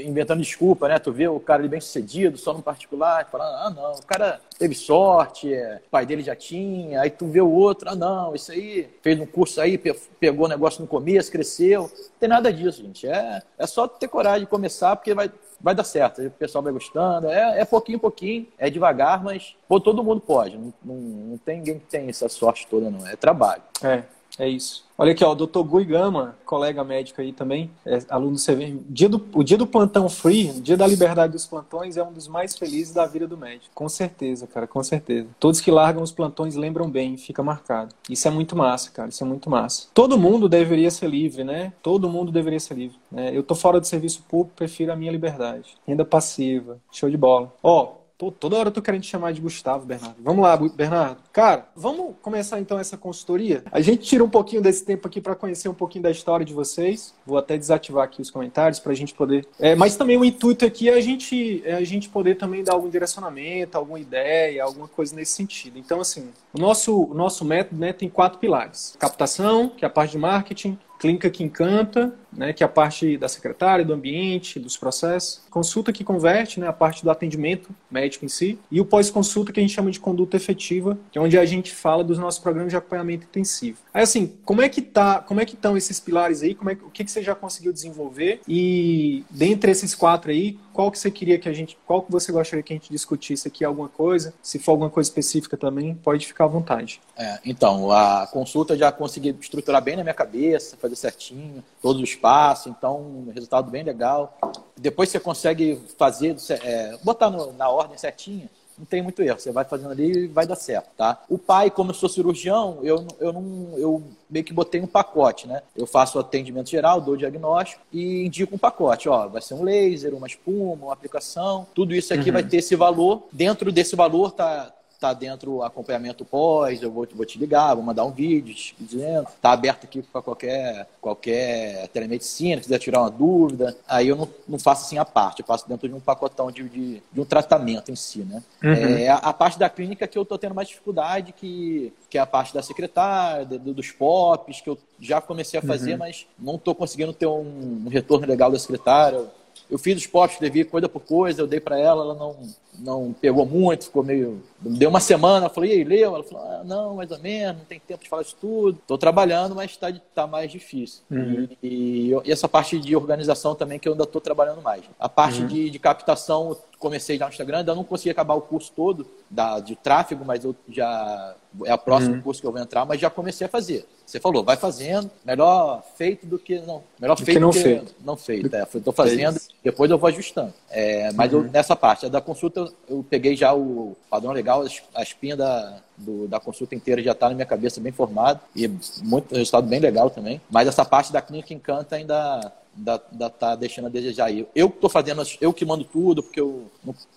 inventando desculpa, né? Tu vê o cara bem sucedido, só no particular, falando, ah, não, o cara teve sorte, é, o pai dele já tinha, aí tu vê o outro, ah, não, isso aí, fez um curso aí, pegou o negócio no começo, cresceu. Não tem nada disso, gente. É, é só ter coragem de começar, porque vai, vai dar certo. O pessoal vai gostando. É, é pouquinho, pouquinho, é devagar, mas pô, todo mundo pode. Não, não, não tem ninguém que tem essa sorte toda, não. É trabalho. É, é isso. Olha aqui, ó, o doutor Gui Gama, colega médico aí também, é aluno do CVM. Dia do, o dia do plantão free, dia da liberdade dos plantões, é um dos mais felizes da vida do médico. Com certeza, cara, com certeza. Todos que largam os plantões lembram bem, fica marcado. Isso é muito massa, cara, isso é muito massa. Todo mundo deveria ser livre, né? Todo mundo deveria ser livre. Né? Eu tô fora do serviço público, prefiro a minha liberdade. Renda passiva, show de bola. Ó, Pô, toda hora eu tô querendo te chamar de Gustavo, Bernardo. Vamos lá, Bernardo. Cara, vamos começar então essa consultoria? A gente tira um pouquinho desse tempo aqui para conhecer um pouquinho da história de vocês. Vou até desativar aqui os comentários para a gente poder. É, mas também o intuito aqui é a gente, é a gente poder também dar algum direcionamento, alguma ideia, alguma coisa nesse sentido. Então, assim, o nosso, o nosso método né, tem quatro pilares: captação, que é a parte de marketing, clínica que encanta, né, que é a parte da secretária, do ambiente, dos processos, consulta que converte, né, a parte do atendimento médico em si, e o pós-consulta que a gente chama de conduta efetiva, que é onde a gente fala dos nossos programas de acompanhamento intensivo. Aí assim, como é que tá, como é que estão esses pilares aí? Como é, o que, que você já conseguiu desenvolver? E dentre esses quatro aí, qual que você queria que a gente, qual que você gostaria que a gente discutisse aqui alguma coisa? Se for alguma coisa específica também, pode ficar à vontade. É, então, a consulta já consegui estruturar bem na minha cabeça, fazer certinho, todos os passos, então, um resultado bem legal. Depois você consegue fazer, é, botar no, na ordem certinha, não tem muito erro. Você vai fazendo ali e vai dar certo, tá? O pai, como eu sou cirurgião, eu, eu não eu meio que botei um pacote, né? Eu faço atendimento geral, dou diagnóstico e indico um pacote. Ó, vai ser um laser, uma espuma, uma aplicação. Tudo isso aqui uhum. vai ter esse valor. Dentro desse valor tá tá dentro acompanhamento pós, eu vou, vou te ligar, vou mandar um vídeo dizendo, tá aberto aqui para qualquer, qualquer telemedicina, quiser tirar uma dúvida, aí eu não, não faço assim a parte, eu faço dentro de um pacotão de, de, de um tratamento em si, né? Uhum. É, a, a, parte da clínica que eu tô tendo mais dificuldade, que, que é a parte da secretária, do, dos POPs, que eu já comecei a fazer, uhum. mas não tô conseguindo ter um, um retorno legal da secretária, eu fiz os posts, escrevi coisa por coisa, eu dei para ela, ela não, não pegou muito, ficou meio. Deu uma semana, eu falei, e aí, leu? Ela falou, ah, não, mais ou menos, não tem tempo de falar isso tudo. Estou trabalhando, mas está tá mais difícil. Uhum. E, e, essa parte de organização também que eu ainda estou trabalhando mais. A parte uhum. de, de captação, comecei já no Instagram, ainda não consegui acabar o curso todo da, de tráfego, mas eu já. É o próximo uhum. curso que eu vou entrar, mas já comecei a fazer. Você falou, vai fazendo, melhor feito do que não. Melhor feito que não do que feito. não feito. É, estou fazendo, depois eu vou ajustando. É, mas eu, uhum. nessa parte, da consulta, eu peguei já o padrão legal, a espinha da, do, da consulta inteira já está na minha cabeça bem formado e muito resultado bem legal também. Mas essa parte da clínica encanta ainda ainda tá deixando a desejar. Eu, eu que estou fazendo, eu que mando tudo, porque eu,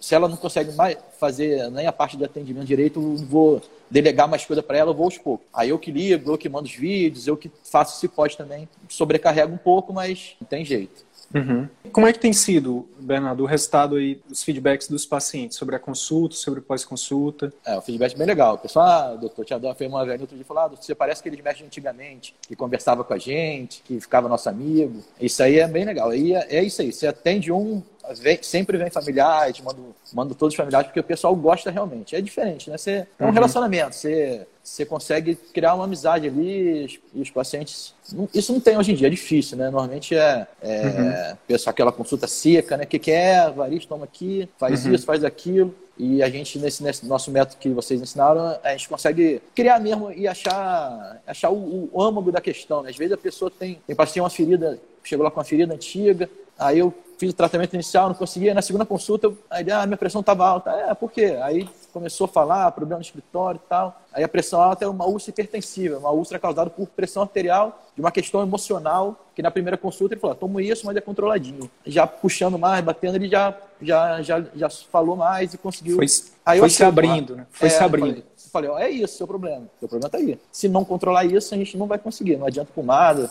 se ela não consegue mais fazer nem a parte de atendimento direito, eu vou delegar mais coisa para ela, eu vou aos poucos. Aí eu que ligo, eu que mando os vídeos, eu que faço se pode também. Sobrecarrega um pouco, mas não tem jeito. Uhum. Como é que tem sido, Bernardo, o resultado aí, os feedbacks dos pacientes sobre a consulta, sobre pós-consulta? É, o feedback é bem legal. O pessoal, ah, doutor Tiadão fez uma velha outro dia falou, ah, você parece aqueles médicos antigamente, que conversava com a gente, que ficava nosso amigo. Isso aí é bem legal. Aí é, é isso aí, você atende um, vem, sempre vem familiares, mando, mando todos os familiares, porque o pessoal gosta realmente. É diferente, né? Você, é um uhum. relacionamento, você, você consegue criar uma amizade ali e os pacientes. Isso não tem hoje em dia, é difícil, né? Normalmente é, é uhum. aquela consulta seca, né? O que, que é? Variz, toma aqui, faz uhum. isso, faz aquilo. E a gente, nesse, nesse, nosso método que vocês ensinaram, a gente consegue criar mesmo e achar, achar o, o âmago da questão. Né? Às vezes a pessoa tem, tem paciente uma ferida, chegou lá com uma ferida antiga, aí eu fiz o tratamento inicial, não conseguia, na segunda consulta, aí ah, minha pressão estava alta. É, por quê? Aí começou a falar, problema no escritório e tal. Aí a pressão alta é uma úlcera hipertensiva, uma úlcera causada por pressão arterial de uma questão emocional, que na primeira consulta ele falou, ah, tomo isso, mas é controladinho. Já puxando mais, batendo, ele já, já, já, já falou mais e conseguiu. Foi, aí foi se abrindo, né? Foi é, se abrindo. Falei, falei, ó, é isso, seu problema. Seu problema está aí. Se não controlar isso, a gente não vai conseguir. Não adianta pomada,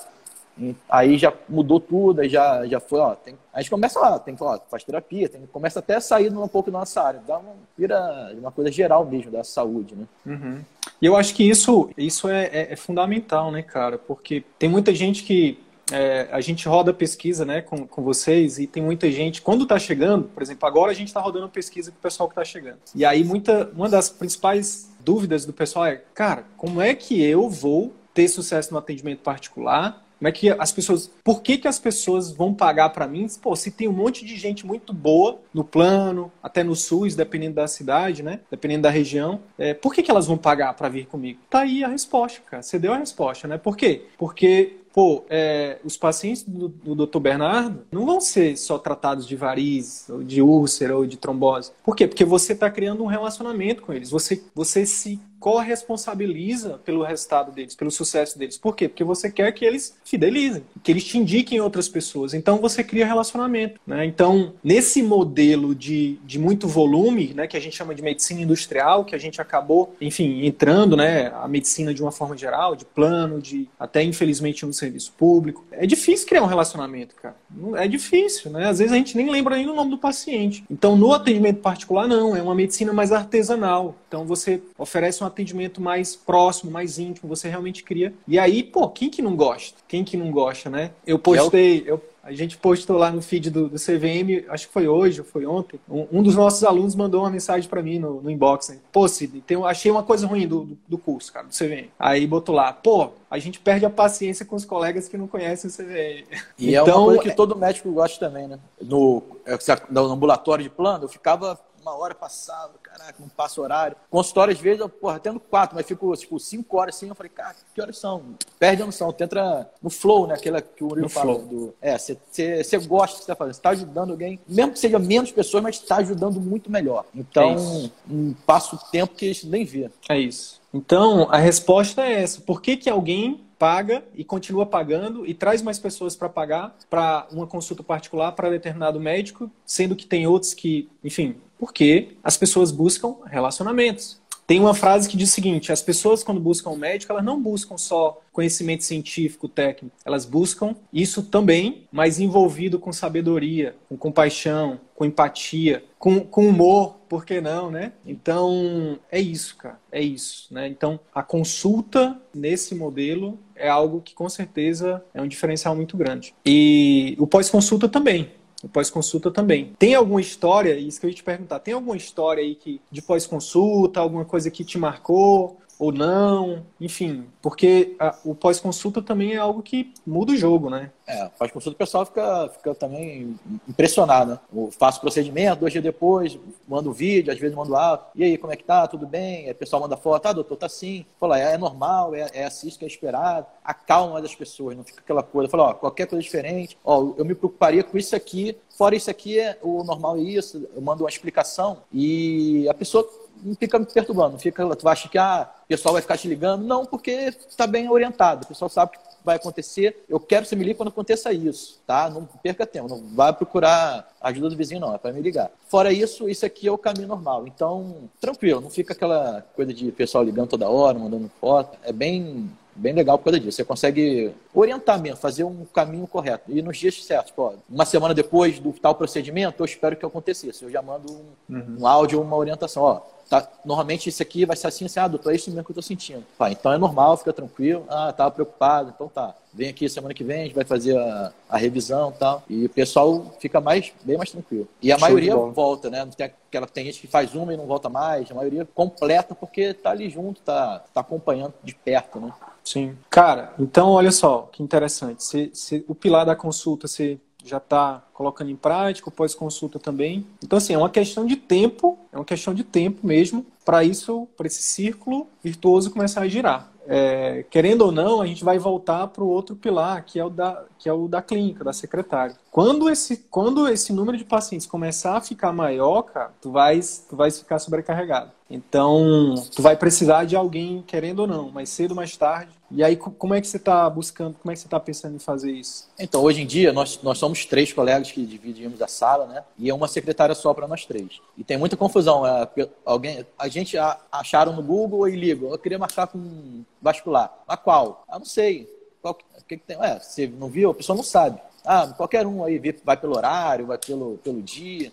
Aí já mudou tudo, aí já, já foi, ó, tem, a gente começa lá, tem, ó, faz terapia, tem, começa até a sair um pouco da nossa área, dá uma, vira uma coisa geral mesmo da saúde, né? Uhum. E eu acho que isso, isso é, é, é, fundamental, né, cara? Porque tem muita gente que é, a gente roda pesquisa né, com, com vocês e tem muita gente, quando está chegando, por exemplo, agora a gente está rodando pesquisa com o pessoal que está chegando. E aí muita, uma das principais dúvidas do pessoal é, cara, como é que eu vou ter sucesso no atendimento particular como é que as pessoas. Por que, que as pessoas vão pagar para mim? Pô, se tem um monte de gente muito boa no plano, até no SUS, dependendo da cidade, né? Dependendo da região, é, por que, que elas vão pagar para vir comigo? Tá aí a resposta, cara. Você deu a resposta, né? Por quê? Porque pô, é, os pacientes do, do Dr. Bernardo não vão ser só tratados de varizes, ou de úlcera, ou de trombose. Por quê? Porque você está criando um relacionamento com eles. Você, você se corresponsabiliza pelo resultado deles, pelo sucesso deles. Por quê? Porque você quer que eles fidelizem, que eles te indiquem outras pessoas. Então você cria relacionamento. Né? Então, nesse modelo de, de muito volume, né, que a gente chama de medicina industrial, que a gente acabou, enfim, entrando, né, a medicina de uma forma geral, de plano, de até infelizmente no serviço público, é difícil criar um relacionamento, cara. É difícil, né? Às vezes a gente nem lembra nem o nome do paciente. Então, no atendimento particular, não, é uma medicina mais artesanal. Então, você oferece uma atendimento mais próximo, mais íntimo, você realmente cria. E aí, pô, quem que não gosta? Quem que não gosta, né? Eu postei, eu, a gente postou lá no feed do, do CVM, acho que foi hoje ou foi ontem, um, um dos nossos alunos mandou uma mensagem para mim no, no inbox, né? Pô, Sidney, tem, achei uma coisa ruim do, do, do, curso, cara, do CVM. Aí botou lá, pô, a gente perde a paciência com os colegas que não conhecem o CVM. E então, é uma então, coisa que todo médico gosta também, né? No, é, no ambulatório de plano, eu ficava uma hora passava, caraca, não passa horário. Consultório, às vezes, eu, porra, tendo quatro, mas fico, tipo, cinco horas assim, eu falei, cara, que horas são? Perde a noção, tenta no flow, né? Aquela que o Murilo fala. Do, é, você gosta do que você tá fazendo, você tá ajudando alguém, mesmo que seja menos pessoas, mas está ajudando muito melhor. Então, é um, passa o tempo que a gente nem vê. É isso. Então, a resposta é essa. Por que, que alguém paga e continua pagando e traz mais pessoas para pagar para uma consulta particular para determinado médico, sendo que tem outros que, enfim, porque as pessoas buscam relacionamentos. Tem uma frase que diz o seguinte: as pessoas, quando buscam um médico, elas não buscam só conhecimento científico, técnico, elas buscam isso também, mas envolvido com sabedoria, com compaixão, com empatia, com, com humor, por que não, né? Então, é isso, cara, é isso, né? Então, a consulta nesse modelo é algo que com certeza é um diferencial muito grande. E o pós-consulta também, o pós-consulta também. Tem alguma história, isso que eu ia te perguntar, tem alguma história aí que, de pós-consulta, alguma coisa que te marcou? Ou não, enfim, porque a, o pós-consulta também é algo que muda o jogo, né? É, pós-consulta o pessoal fica, fica também impressionado, né? Eu faço procedimento, dois dias depois, mando vídeo, às vezes mando áudio, e aí, como é que tá? Tudo bem? Aí o pessoal manda foto, ah, doutor, tá assim. Fala, é, é normal, é, é assim que é esperado. A calma das pessoas, não fica aquela coisa. Fala, ó, qualquer coisa diferente, ó, eu me preocuparia com isso aqui, fora isso aqui, é, o normal é isso, eu mando uma explicação, e a pessoa não fica me perturbando, não fica, tu acha que ah, o pessoal vai ficar te ligando. Não, porque está bem orientado, o pessoal sabe que vai acontecer. Eu quero que você me ligue quando aconteça isso, tá? Não perca tempo, não vai procurar ajuda do vizinho, não, é para me ligar. Fora isso, isso aqui é o caminho normal. Então, tranquilo, não fica aquela coisa de pessoal ligando toda hora, mandando foto. É bem bem legal por causa disso. Você consegue orientar mesmo, fazer um caminho correto. E nos dias certos, pô, uma semana depois do tal procedimento, eu espero que acontecesse. Eu já mando um, uhum. um áudio, uma orientação, ó, tá, normalmente isso aqui vai ser assim, assim, ah, doutor, é isso mesmo que eu tô sentindo. Pá, então é normal, fica tranquilo. Ah, tava preocupado, então tá. Vem aqui semana que vem, a gente vai fazer a, a revisão e tal. E o pessoal fica mais, bem mais tranquilo. E a Show maioria volta, né? Tem, aquela, tem gente que faz uma e não volta mais. A maioria completa porque tá ali junto, tá, tá acompanhando de perto, né? Sim. Cara, então olha só, que interessante. Se, se o pilar da consulta você já está colocando em prática, pós-consulta também. Então, assim, é uma questão de tempo, é uma questão de tempo mesmo, para isso, para esse círculo virtuoso começar a girar é, querendo ou não, a gente vai voltar para o outro pilar, que é o da, que é o da clínica, da secretária. Quando esse, quando esse número de pacientes começar a ficar maior, cara, tu vais, tu vais ficar sobrecarregado. Então, tu vai precisar de alguém, querendo ou não, mais cedo ou mais tarde. E aí, como é que você está buscando, como é que você está pensando em fazer isso? Então, hoje em dia, nós, nós somos três colegas que dividimos a sala, né? E é uma secretária só para nós três. E tem muita confusão. É, alguém, a gente acharam no Google e ligam. Eu queria marcar com vascular. A qual? Ah, não sei. Qual, que, que tem? Ué, você não viu? A pessoa não sabe. Ah, qualquer um aí vai pelo horário, vai pelo, pelo dia.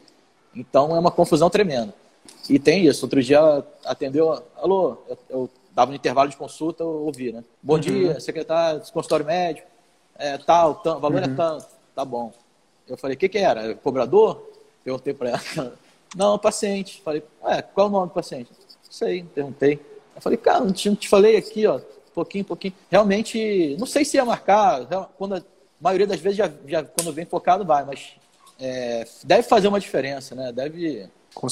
Então, é uma confusão tremenda. E tem isso. Outro dia atendeu, alô, eu, eu dava no intervalo de consulta, eu ouvi, né? Bom uhum. dia, secretário do consultório médico, é, tal, o valor é uhum. é tanto, tá bom. Eu falei, o que que era? Cobrador? Perguntei para ela. [LAUGHS] Não, paciente. Falei, é, qual é o nome do paciente? Não sei, perguntei. Eu falei, cara, não te, não te falei aqui, ó, pouquinho, pouquinho. Realmente, não sei se ia marcar, quando a, maioria das vezes já, já quando vem focado vai, mas é, deve fazer uma diferença, né? Deve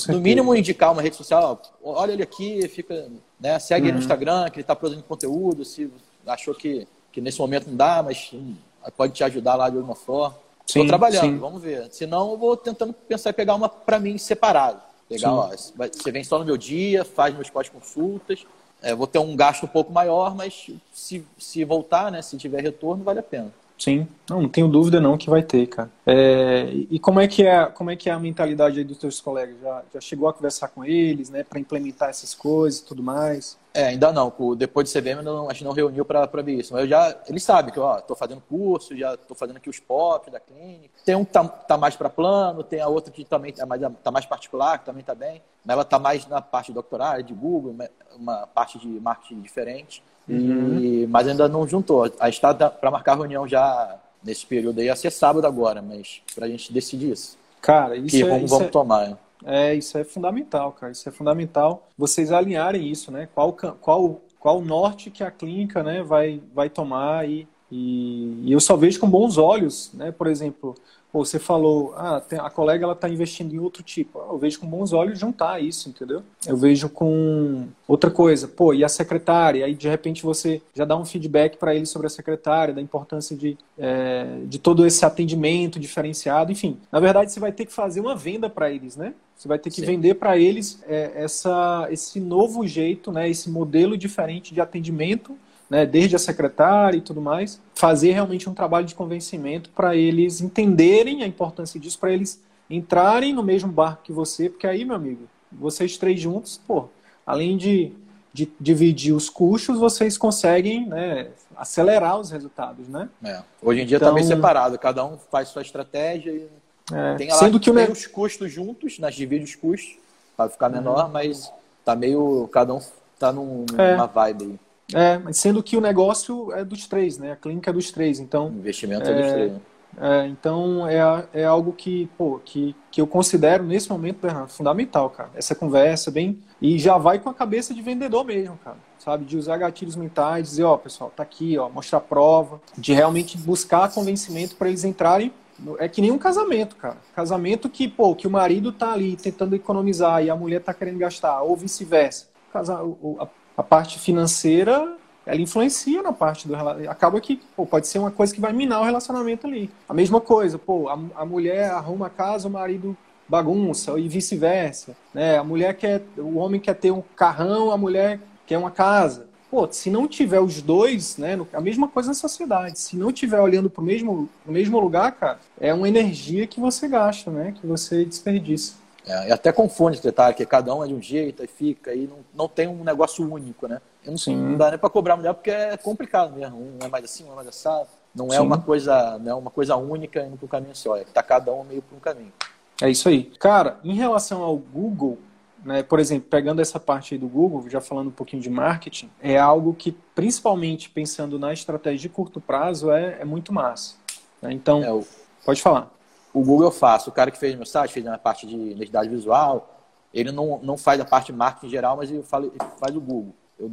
no mínimo indicar uma rede social, ó, olha ele aqui, fica, né, segue uhum. ele no uhum. Instagram, que ele está produzindo conteúdo, se achou que, que nesse momento não dá, mas hum, pode te ajudar lá de alguma forma. Estou trabalhando, sim. vamos ver. Senão eu vou tentando pensar em pegar uma para mim separado. Pegar, ó, você vem só no meu dia, faz meus pós-consultas. É, vou ter um gasto um pouco maior, mas se, se voltar, né, se tiver retorno, vale a pena. Sim, não, não tenho dúvida não que vai ter, cara. É, e como é que é, como é que é a mentalidade dos teus colegas? Já, já chegou a conversar com eles, né, para implementar essas coisas e tudo mais? É, ainda não. Depois do CVM não, a gente não reuniu para ver isso. Mas eu já, eles sabem que ó, tô fazendo curso, já tô fazendo aqui os POP da clínica. Tem um que tá, tá mais para plano, tem a outra que também tá mais, tá mais particular, que também tá bem. Mas ela tá mais na parte de doutorado, de Google, uma parte de marketing diferente. Uhum. E, mas ainda não juntou. A gente está para marcar a reunião já nesse período aí, ia ser sábado agora, mas para a gente decidir isso. Cara, isso que é, vamos, vamos é, tomar. É, isso é fundamental, cara. Isso é fundamental. Vocês alinharem isso, né? Qual, qual, qual norte que a clínica né, vai, vai tomar e, e, e eu só vejo com bons olhos, né? Por exemplo, Pô, você falou, ah, a colega ela está investindo em outro tipo. Eu vejo com bons olhos juntar isso, entendeu? Eu vejo com outra coisa. Pô, e a secretária? Aí de repente você já dá um feedback para ele sobre a secretária, da importância de, é, de todo esse atendimento diferenciado. Enfim, na verdade você vai ter que fazer uma venda para eles, né? Você vai ter que Sim. vender para eles é, essa, esse novo jeito, né, esse modelo diferente de atendimento né, desde a secretária e tudo mais, fazer realmente um trabalho de convencimento para eles entenderem a importância disso, para eles entrarem no mesmo barco que você, porque aí, meu amigo, vocês três juntos, pô, além de, de dividir os custos, vocês conseguem né, acelerar os resultados, né? É. Hoje em dia está então, bem separado, cada um faz sua estratégia e é, tem, sendo que tem os custos juntos, nas divide os custos, para ficar menor, uhum. mas tá meio, cada um tá num, é. numa vibe aí. É, mas sendo que o negócio é dos três, né? A clínica é dos três, então... O investimento é, é dos três. Né? É, então é, é algo que, pô, que, que eu considero nesse momento, Bernardo, fundamental, cara. Essa conversa bem. E já vai com a cabeça de vendedor mesmo, cara. Sabe? De usar gatilhos mentais, dizer, ó, pessoal, tá aqui, ó, mostrar prova, de realmente buscar convencimento para eles entrarem. É que nem um casamento, cara. Casamento que, pô, que o marido tá ali tentando economizar e a mulher tá querendo gastar, ou vice-versa. A a parte financeira ela influencia na parte do acaba que pô, pode ser uma coisa que vai minar o relacionamento ali. A mesma coisa pô a, a mulher arruma a casa o marido bagunça e vice-versa né? A mulher quer o homem quer ter um carrão a mulher quer uma casa. Pô se não tiver os dois né a mesma coisa na sociedade. Se não tiver olhando para o mesmo no mesmo lugar cara é uma energia que você gasta né que você desperdiça é, e até confunde esse detalhe, que cada um é de um jeito e fica, e não, não tem um negócio único, né? Não, Sim. não dá nem para cobrar mulher porque é complicado mesmo. Um é mais assim, um é mais assado. Não é Sim. uma coisa, não é uma coisa única indo para um caminho só. É que tá cada um meio para um caminho. É isso aí. Cara, em relação ao Google, né, por exemplo, pegando essa parte aí do Google, já falando um pouquinho de marketing, é algo que, principalmente pensando na estratégia de curto prazo, é, é muito massa. Né? Então, é, o, pode falar. O Google eu faço. O cara que fez meu site, fez a parte de identidade visual, ele não, não faz a parte de marketing geral, mas ele, fala, ele faz o Google. Eu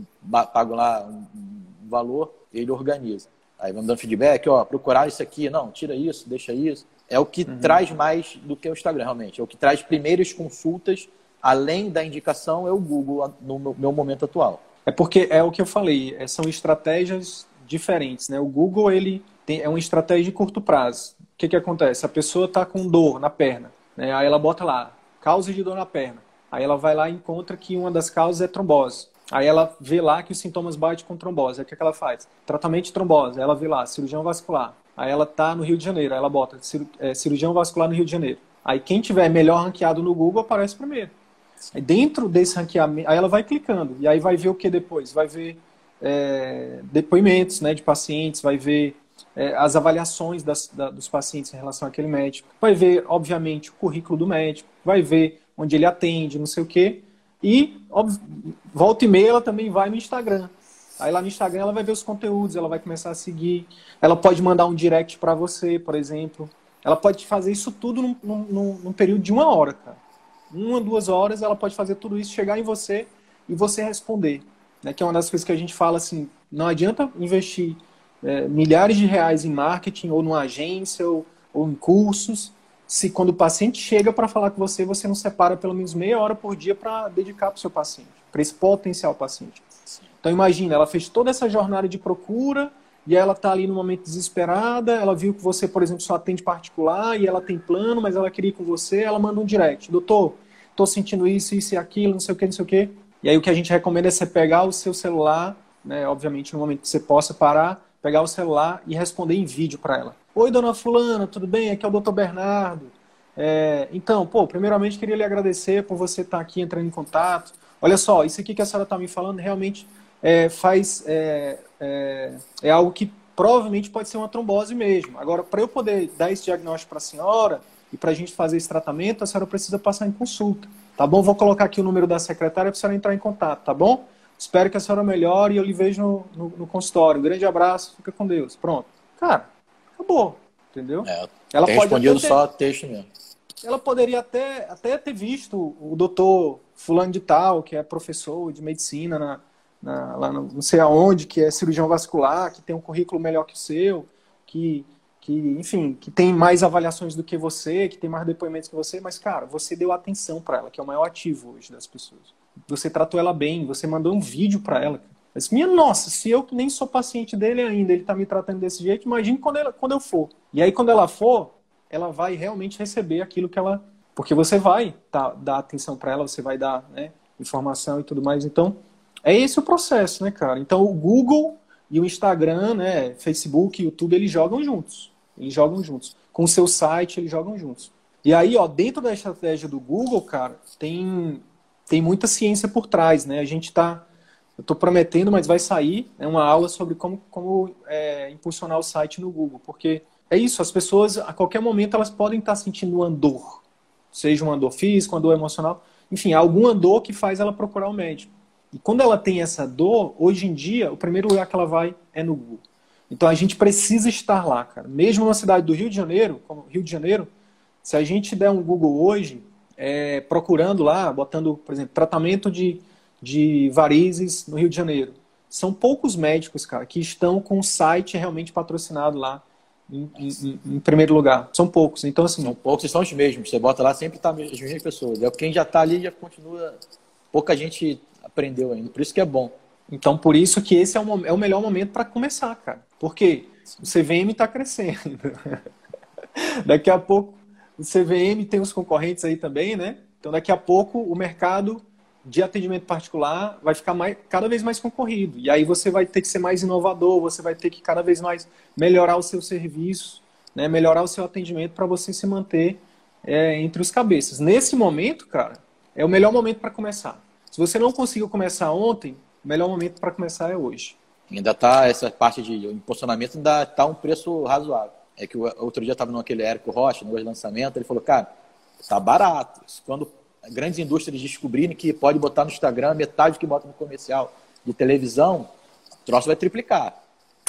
pago lá um, um valor, ele organiza. Aí vamos dando feedback, ó, procurar isso aqui, não, tira isso, deixa isso. É o que uhum. traz mais do que o Instagram, realmente. É o que traz primeiras consultas, além da indicação, é o Google no meu momento atual. É porque é o que eu falei, é, são estratégias diferentes, né? O Google, ele tem, é uma estratégia de curto prazo. Que, que acontece? A pessoa está com dor na perna, né? aí ela bota lá, causa de dor na perna. Aí ela vai lá e encontra que uma das causas é trombose. Aí ela vê lá que os sintomas batem com trombose. Aí o que, que ela faz? Tratamento de trombose. Aí ela vê lá, cirurgião vascular. Aí ela tá no Rio de Janeiro. Aí ela bota é, cirurgião vascular no Rio de Janeiro. Aí quem tiver melhor ranqueado no Google aparece primeiro. Aí dentro desse ranqueamento, aí ela vai clicando. E aí vai ver o que depois? Vai ver é, depoimentos né, de pacientes, vai ver é, as avaliações das, da, dos pacientes em relação àquele médico. Vai ver, obviamente, o currículo do médico. Vai ver onde ele atende, não sei o quê. E, óbvio, volta e meia, ela também vai no Instagram. Aí lá no Instagram ela vai ver os conteúdos, ela vai começar a seguir. Ela pode mandar um direct para você, por exemplo. Ela pode fazer isso tudo num, num, num, período de uma hora, cara. Uma, duas horas, ela pode fazer tudo isso, chegar em você e você responder. Né? Que é uma das coisas que a gente fala assim, não adianta investir é, milhares de reais em marketing ou numa agência ou, ou em cursos se quando o paciente chega para falar com você, você não separa pelo menos meia hora por dia para dedicar para o seu paciente, para esse potencial paciente. Então imagina, ela fez toda essa jornada de procura e ela está ali no momento desesperada, ela viu que você, por exemplo, só atende particular e ela tem plano, mas ela queria ir com você, ela manda um direct, doutor, estou sentindo isso, isso e aquilo, não sei o que, não sei o que. E aí o que a gente recomenda é você pegar o seu celular, né, obviamente no momento que você possa parar, pegar o celular e responder em vídeo para ela. Oi, dona Fulana, tudo bem? Aqui é o doutor Bernardo. É, então, pô, primeiramente queria lhe agradecer por você estar aqui entrando em contato. Olha só, isso aqui que a senhora está me falando realmente é, faz é, é, é, algo que provavelmente pode ser uma trombose mesmo. Agora, para eu poder dar esse diagnóstico para a senhora e para a gente fazer esse tratamento, a senhora precisa passar em consulta. Tá bom? Vou colocar aqui o número da secretária para a senhora entrar em contato, tá bom? Espero que a senhora melhore e eu lhe vejo no, no, no consultório. Um grande abraço, fica com Deus. Pronto. Cara, acabou. Entendeu? É, ela pode respondido ter, só texto mesmo. Ela poderia até, até ter visto o doutor fulano de tal, que é professor de medicina na, na, lá no, não sei aonde, que é cirurgião vascular, que tem um currículo melhor que o seu, que, que, enfim, que tem mais avaliações do que você, que tem mais depoimentos que você, mas, cara, você deu atenção para ela, que é o maior ativo hoje das pessoas. Você tratou ela bem, você mandou um vídeo para ela. Mas, minha nossa, se eu nem sou paciente dele ainda, ele está me tratando desse jeito, imagine quando, ela, quando eu for. E aí, quando ela for, ela vai realmente receber aquilo que ela. Porque você vai tá, dar atenção para ela, você vai dar né, informação e tudo mais. Então, é esse o processo, né, cara? Então, o Google e o Instagram, né, Facebook, YouTube, eles jogam juntos. Eles jogam juntos. Com o seu site, eles jogam juntos. E aí, ó, dentro da estratégia do Google, cara, tem, tem muita ciência por trás, né? A gente está eu estou prometendo, mas vai sair né, uma aula sobre como, como é, impulsionar o site no Google, porque é isso, as pessoas a qualquer momento elas podem estar sentindo uma dor, seja uma dor física, uma dor emocional, enfim, alguma dor que faz ela procurar o médico. E quando ela tem essa dor, hoje em dia, o primeiro lugar que ela vai é no Google. Então a gente precisa estar lá, cara. Mesmo na cidade do Rio de Janeiro, como Rio de Janeiro, se a gente der um Google hoje, é, procurando lá, botando, por exemplo, tratamento de de varizes no Rio de Janeiro. São poucos médicos, cara, que estão com o site realmente patrocinado lá em, em, em, primeiro lugar. São poucos. Então, assim. São poucos e são os mesmos. Você bota lá, sempre tá as mesmas pessoas. É quem já está ali já continua. Pouca gente aprendeu ainda. Por isso que é bom. Então, por isso que esse é o, é o melhor momento para começar, cara. Porque o CVM está crescendo. [LAUGHS] daqui a pouco, CVM tem os concorrentes aí também, né? Então, daqui a pouco, o mercado de atendimento particular vai ficar mais, cada vez mais concorrido. E aí você vai ter que ser mais inovador, você vai ter que cada vez mais melhorar o seu serviço, né, melhorar o seu atendimento para você se manter é, entre os cabeças. Nesse momento, cara, é o melhor momento para começar. Se você não conseguiu começar ontem, o melhor momento para começar é hoje. Ainda tá, essa parte de impulsionamento ainda tá um preço razoável. É que o outro dia estava naquele Érico Rocha, no lançamento, ele falou, cara, tá barato. Quando grandes indústrias descobrirem que pode botar no Instagram metade que bota no comercial de televisão, o troço vai triplicar.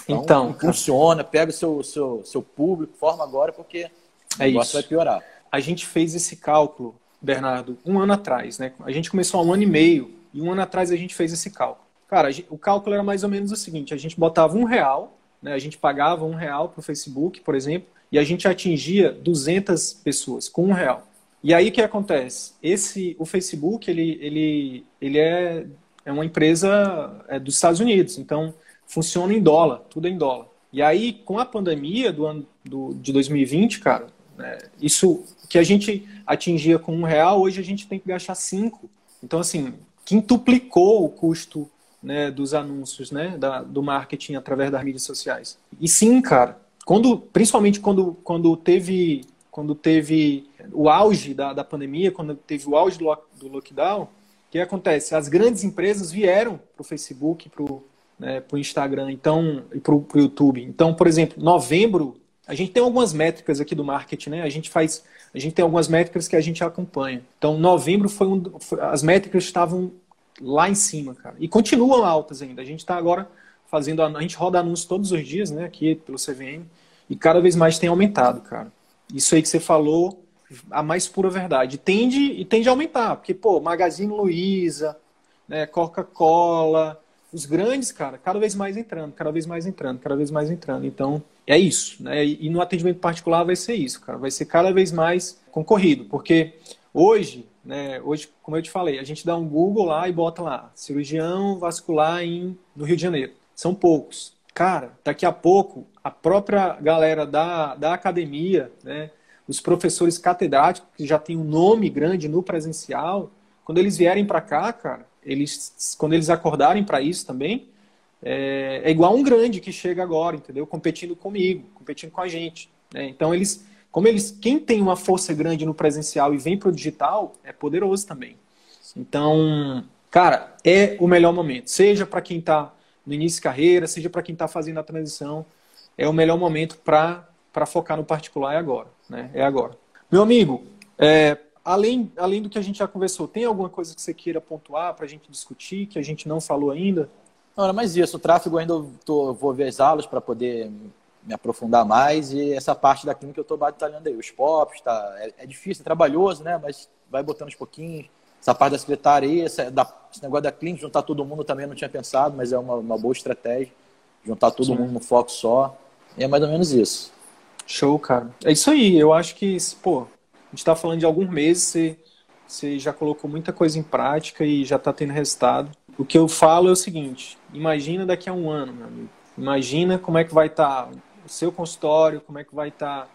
Então, então funciona, pega o seu, seu, seu público, forma agora, porque é o negócio isso. vai piorar. A gente fez esse cálculo, Bernardo, um ano atrás, né? A gente começou há um ano e meio, e um ano atrás a gente fez esse cálculo. Cara, o cálculo era mais ou menos o seguinte: a gente botava um real, né? A gente pagava um real para o Facebook, por exemplo, e a gente atingia 200 pessoas com um real. E aí o que acontece? Esse, o Facebook, ele, ele, ele é, é uma empresa é, dos Estados Unidos, então funciona em dólar, tudo em dólar. E aí, com a pandemia do ano do, de 2020, cara, né, isso que a gente atingia com um real, hoje a gente tem que gastar cinco. Então, assim, quintuplicou o custo né, dos anúncios, né, da, do marketing através das mídias sociais. E sim, cara, quando, principalmente quando, quando teve quando teve o auge da, da pandemia, quando teve o auge do, do lockdown, o que acontece? As grandes empresas vieram para o Facebook, para o né, Instagram então, e para o YouTube. Então, por exemplo, novembro, a gente tem algumas métricas aqui do marketing, né? A gente faz, a gente tem algumas métricas que a gente acompanha. Então, novembro foi um, as métricas estavam lá em cima, cara, e continuam altas ainda. A gente está agora fazendo, a gente roda anúncios todos os dias, né? Aqui pelo CVM e cada vez mais tem aumentado, cara. Isso aí que você falou, a mais pura verdade. Tende e tende a aumentar, porque, pô, Magazine Luiza, né, Coca-Cola, os grandes, cara, cada vez mais entrando, cada vez mais entrando, cada vez mais entrando. Então, é isso, né? E no atendimento particular vai ser isso, cara. Vai ser cada vez mais concorrido, porque hoje, né, hoje, como eu te falei, a gente dá um Google lá e bota lá, cirurgião vascular em, no Rio de Janeiro. São poucos. Cara, daqui a pouco, a própria galera da, da academia, né, os professores catedráticos, que já tem um nome grande no presencial, quando eles vierem para cá, cara, eles, quando eles acordarem para isso também, é, é, igual um grande que chega agora, entendeu? Competindo comigo, competindo com a gente. Né? Então, eles, como eles, quem tem uma força grande no presencial e vem para o digital, é poderoso também. Então, cara, é o melhor momento. Seja para quem está no início de carreira, seja para quem está fazendo a transição, é o melhor momento para focar no particular é agora, né? É agora. Meu amigo, é, além, além do que a gente já conversou, tem alguma coisa que você queira pontuar para a gente discutir, que a gente não falou ainda? Não, era mais isso. O tráfego ainda eu tô, vou ver as aulas para poder me aprofundar mais e essa parte da clínica eu estou batalhando aí. Os POPs, tá, é, é, difícil, é trabalhoso, né? Mas vai botando uns pouquinhos essa parte da secretária aí, essa, da, esse negócio da clínica, juntar todo mundo também não tinha pensado, mas é uma, uma boa estratégia. Juntar todo Sim. mundo no foco só. E é mais ou menos isso. Show, cara. É isso aí. Eu acho que, pô, a gente está falando de alguns meses, você, você já colocou muita coisa em prática e já está tendo resultado. O que eu falo é o seguinte: imagina daqui a um ano, meu amigo. Imagina como é que vai estar tá o seu consultório, como é que vai estar tá,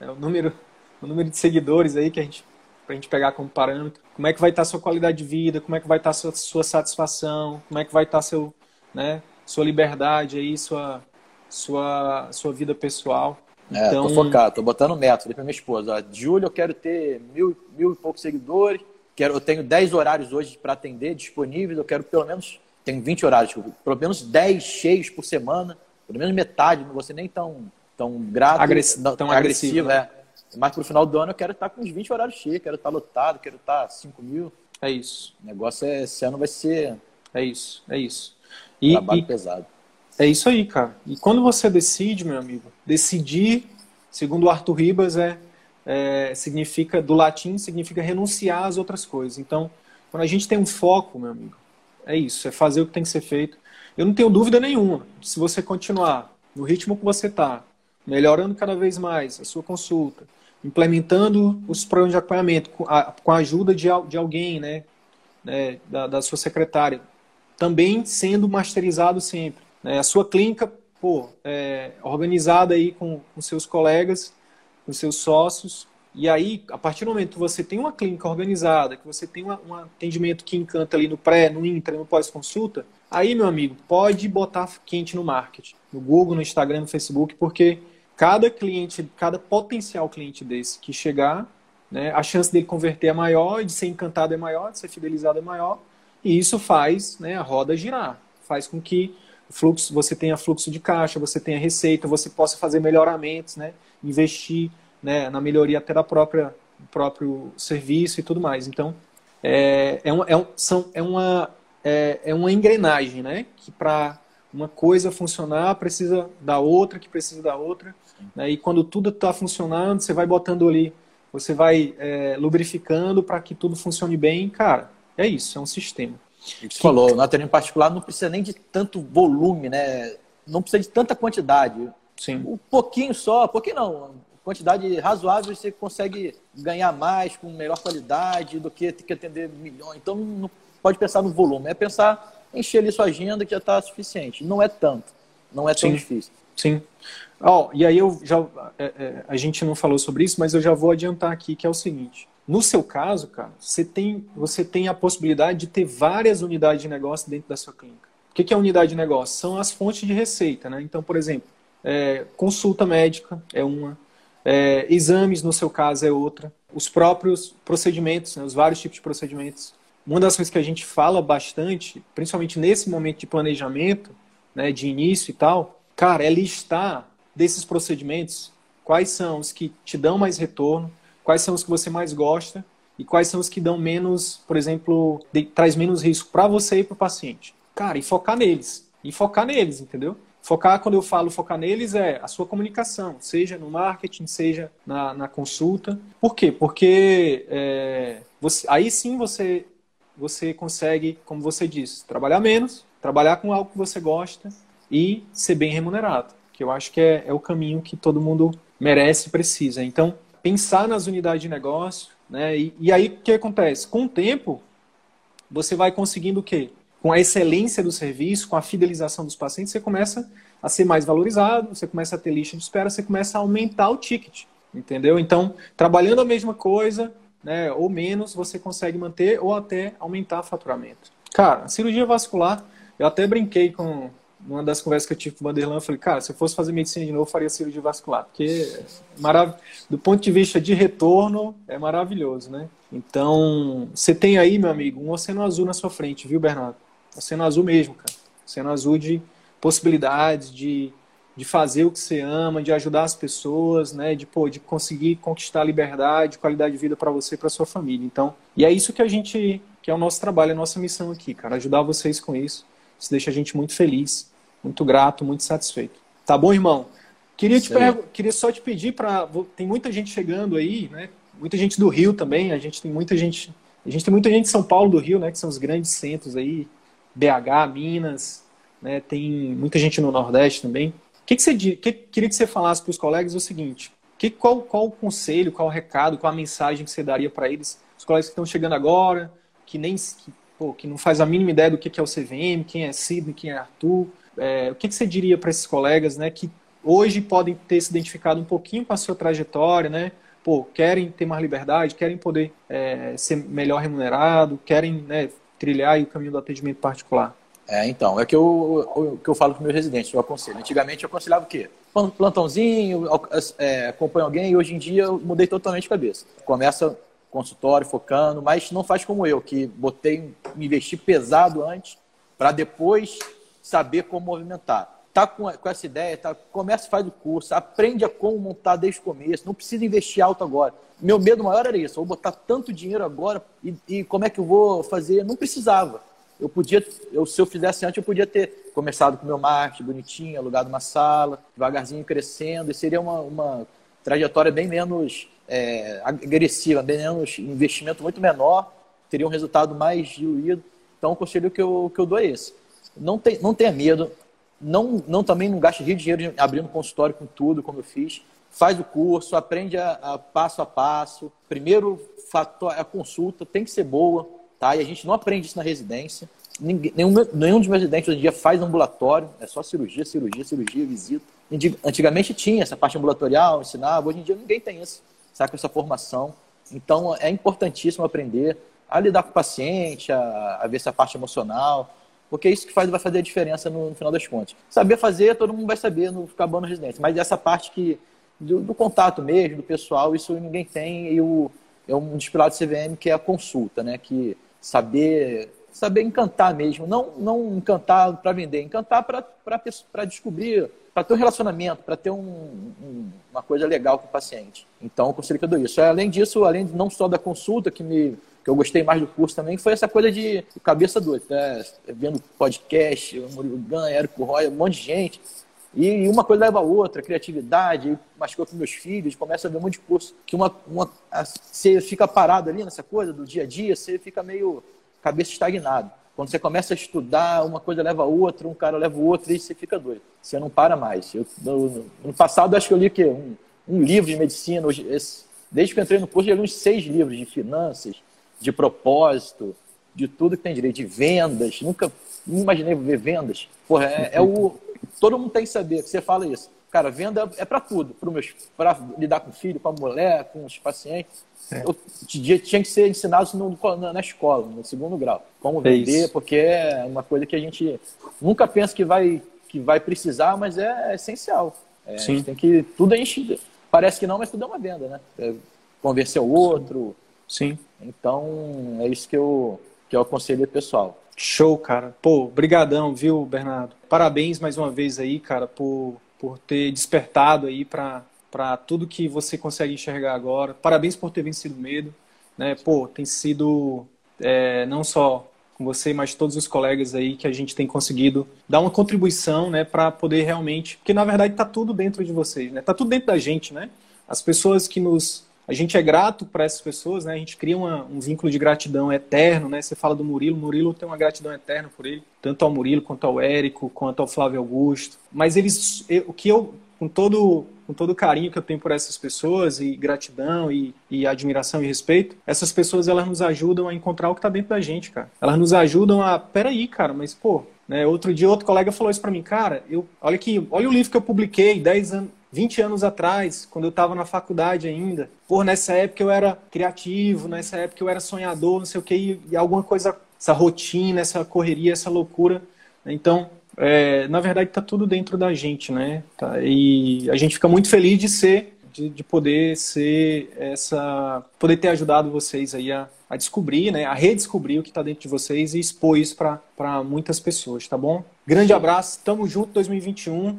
é, o número, o número de seguidores aí que a gente para a gente pegar como parâmetro. Como é que vai estar a sua qualidade de vida, como é que vai estar a sua, sua satisfação, como é que vai estar seu, né, sua liberdade aí, sua, sua, sua vida pessoal. É, então... tô focado, tô botando meta. Falei pra minha esposa, ó, julho eu quero ter mil, mil e poucos seguidores, quero, eu tenho 10 horários hoje para atender disponíveis, eu quero pelo menos, tenho 20 horários, pelo menos 10 cheios por semana, pelo menos metade, não vou ser nem tão, tão grato, Agressi tão agressivo, agressivo é. Mas pro final do ano eu quero estar com uns 20 horários cheios, quero estar lotado, quero estar 5 mil. É isso. O negócio é, esse ano vai ser. É isso, é isso. E, trabalho e, pesado. É isso aí, cara. E quando você decide, meu amigo, decidir, segundo o Arthur Ribas, é, é, significa, do latim, significa renunciar às outras coisas. Então, quando a gente tem um foco, meu amigo, é isso, é fazer o que tem que ser feito. Eu não tenho dúvida nenhuma, se você continuar no ritmo que você está, melhorando cada vez mais a sua consulta, implementando os programas de acompanhamento com a, com a ajuda de, de alguém, né, né da, da, sua secretária, também sendo masterizado sempre. Né, a sua clínica, pô, é, organizada aí com, com seus colegas, com seus sócios, e aí, a partir do momento que você tem uma clínica organizada, que você tem uma, um atendimento que encanta ali no pré, no intra, no pós-consulta, aí, meu amigo, pode botar quente no marketing, no Google, no Instagram, no Facebook, porque cada cliente, cada potencial cliente desse que chegar, né, a chance dele converter é maior, de ser encantado é maior, de ser fidelizado é maior, e isso faz né, a roda girar. faz com que fluxo, você tenha fluxo de caixa, você tenha receita, você possa fazer melhoramentos, né? investir né, na melhoria até da própria próprio serviço e tudo mais. Então, é, é, um, é, um, são, é, uma, é, é uma engrenagem, né? Que para uma coisa funcionar precisa da outra, que precisa da outra. Né? E quando tudo está funcionando, você vai botando ali, você vai é, lubrificando para que tudo funcione bem. Cara, é isso, é um sistema. E que você falou, na teoria em particular não precisa nem de tanto volume, né? Não precisa de tanta quantidade. Sim. Um pouquinho só, pouquinho não, quantidade razoável você consegue ganhar mais com melhor qualidade do que ter que atender milhões. Então não pode pensar no volume, é pensar encher ali sua agenda que já está suficiente. Não é tanto, não é tão Sim. difícil. Sim. Oh, e aí eu já é, é, a gente não falou sobre isso, mas eu já vou adiantar aqui que é o seguinte. No seu caso, cara, você tem, você tem a possibilidade de ter várias unidades de negócio dentro da sua clínica. O que é unidade de negócio? São as fontes de receita, né? Então, por exemplo, é, consulta médica é uma, é, exames, no seu caso, é outra. Os próprios procedimentos, né, os vários tipos de procedimentos. Uma das coisas que a gente fala bastante, principalmente nesse momento de planejamento, né, de início e tal, cara, é listar desses procedimentos quais são os que te dão mais retorno, quais são os que você mais gosta e quais são os que dão menos, por exemplo, de, traz menos risco para você e para o paciente. Cara, e focar neles. E focar neles, entendeu? Focar, quando eu falo focar neles, é a sua comunicação, seja no marketing, seja na, na consulta. Por quê? Porque é, você, aí sim você, você consegue, como você disse, trabalhar menos, trabalhar com algo que você gosta e ser bem remunerado, que eu acho que é, é o caminho que todo mundo merece e precisa. Então, pensar nas unidades de negócio, né? E, e aí o que acontece? Com o tempo, você vai conseguindo o quê? com a excelência do serviço, com a fidelização dos pacientes, você começa a ser mais valorizado, você começa a ter lista de espera, você começa a aumentar o ticket, entendeu? Então, trabalhando a mesma coisa, né, ou menos, você consegue manter ou até aumentar o faturamento. Cara, cirurgia vascular, eu até brinquei com uma das conversas que eu tive com o Vanderlan, eu falei, cara, se eu fosse fazer medicina de novo, eu faria cirurgia vascular, porque marav do ponto de vista de retorno, é maravilhoso, né? Então, você tem aí, meu amigo, um oceano azul na sua frente, viu, Bernardo? Oceano azul mesmo, cara. Oceano azul de possibilidades, de, de fazer o que você ama, de ajudar as pessoas, né? De, pô, de conseguir conquistar a liberdade, qualidade de vida para você e para sua família. Então, e é isso que a gente, que é o nosso trabalho, a nossa missão aqui, cara. Ajudar vocês com isso. Isso deixa a gente muito feliz, muito grato, muito satisfeito. Tá bom, irmão? Queria, te queria só te pedir para. Tem muita gente chegando aí, né? Muita gente do Rio também. A gente tem muita gente. A gente tem muita gente de São Paulo do Rio, né? Que são os grandes centros aí, BH, Minas, né? tem muita gente no Nordeste também. Que que você, que, queria que você falasse para os colegas o seguinte: que, qual, qual o conselho, qual o recado, qual a mensagem que você daria para eles, os colegas que estão chegando agora, que nem que, pô, que não faz a mínima ideia do que, que é o CVM, quem é Sidney, quem é Arthur. É, o que, que você diria para esses colegas né, que hoje podem ter se identificado um pouquinho com a sua trajetória, né? Pô, querem ter mais liberdade, querem poder é, ser melhor remunerado, querem né, trilhar o caminho do atendimento particular? É, então, é que eu, o que eu falo para meus residentes, eu aconselho. Antigamente eu aconselhava o quê? Plantãozinho, é, acompanha alguém, e hoje em dia eu mudei totalmente a cabeça. Começa consultório, focando, mas não faz como eu, que botei, me investi pesado antes, para depois saber como movimentar. Tá com, com essa ideia, tá, começa, faz o curso, aprende a como montar desde o começo, não precisa investir alto agora. Meu medo maior era isso, eu vou botar tanto dinheiro agora e, e como é que eu vou fazer? Não precisava. Eu podia, eu, se eu fizesse antes, eu podia ter começado com meu marketing bonitinho, alugado uma sala, devagarzinho crescendo, e seria uma, uma trajetória bem menos é, agressiva, bem menos investimento muito menor, teria um resultado mais diluído. Então, o conselho que eu, que eu dou é esse. Não, tem, não tenha medo, não, não também não gaste rio de dinheiro abrindo consultório com tudo, como eu fiz faz o curso, aprende a, a passo a passo. Primeiro fator, a consulta tem que ser boa, tá? E a gente não aprende isso na residência. Ninguém, nenhum, nenhum dos meus residentes hoje em dia faz ambulatório, é só cirurgia, cirurgia, cirurgia, visita. Antigamente tinha essa parte ambulatorial, ensinava, hoje em dia ninguém tem isso, sabe, essa formação. Então é importantíssimo aprender a lidar com o paciente, a, a ver essa parte emocional, porque é isso que faz, vai fazer a diferença no, no, final das contas. Saber fazer, todo mundo vai saber no bom no residente, mas essa parte que do, do, contato mesmo, do pessoal, isso ninguém tem. E o, é um dos pilares do CVM que é a consulta, né? Que saber saber encantar mesmo, não, não encantar para vender, encantar para descobrir, para ter um relacionamento, para ter um, um, uma coisa legal com o paciente. Então, eu conselho que eu dou isso. Além disso, além não só da consulta, que me que eu gostei mais do curso também, foi essa coisa de cabeça doida, né? vendo podcast, Murilo Gun, Érico Roy, um monte de gente. E uma coisa leva a outra, criatividade, machucou com meus filhos, começa a ver um monte de curso. Que uma, uma, você fica parado ali nessa coisa do dia a dia, você fica meio cabeça estagnado. Quando você começa a estudar, uma coisa leva a outra, um cara leva o outro e você fica doido. Você não para mais. Eu, no, no passado, acho que eu li que um, um livro de medicina. Hoje, esse, desde que entrei no curso, eu li uns seis livros de finanças, de propósito, de tudo que tem direito, de vendas. Nunca imaginei ver vendas. Porra, é, é o Todo mundo tem que saber que você fala isso. Cara, venda é para tudo, para lidar com o filho, com a mulher, com os pacientes. É. Eu tinha que ser ensinado no, na escola, no segundo grau. Como é vender, porque é uma coisa que a gente nunca pensa que vai, que vai precisar, mas é, essencial. É, Sim. A gente tem que. Tudo a gente. Parece que não, mas tudo é uma venda, né? É convencer o outro. Sim. Então, é isso que eu, que eu aconselho pessoal. Show, cara. Pô, brigadão, viu, Bernardo? Parabéns mais uma vez aí, cara, por, por ter despertado aí para para tudo que você consegue enxergar agora. Parabéns por ter vencido o medo, né? Pô, tem sido é, não só com você, mas todos os colegas aí que a gente tem conseguido dar uma contribuição, né, para poder realmente, porque na verdade tá tudo dentro de vocês, né? Tá tudo dentro da gente, né? As pessoas que nos a gente é grato para essas pessoas, né? A gente cria uma, um vínculo de gratidão eterno, né? Você fala do Murilo, Murilo tem uma gratidão eterna por ele, tanto ao Murilo quanto ao Érico, quanto ao Flávio Augusto. Mas eles, o que eu, com todo com todo o carinho que eu tenho por essas pessoas e gratidão e, e admiração e respeito, essas pessoas elas nos ajudam a encontrar o que está dentro da gente, cara. Elas nos ajudam a, peraí, cara, mas pô, né? Outro dia outro colega falou isso para mim, cara, eu, olha aqui, olha o livro que eu publiquei 10 anos 20 anos atrás, quando eu estava na faculdade ainda. Por nessa época eu era criativo, nessa época eu era sonhador, não sei o que, e alguma coisa, essa rotina, essa correria, essa loucura. Então, é, na verdade, está tudo dentro da gente, né? Tá, e a gente fica muito feliz de ser, de, de poder ser essa, poder ter ajudado vocês aí a, a descobrir, né? A redescobrir o que está dentro de vocês e expor isso para muitas pessoas, tá bom? Grande abraço, tamo junto 2021.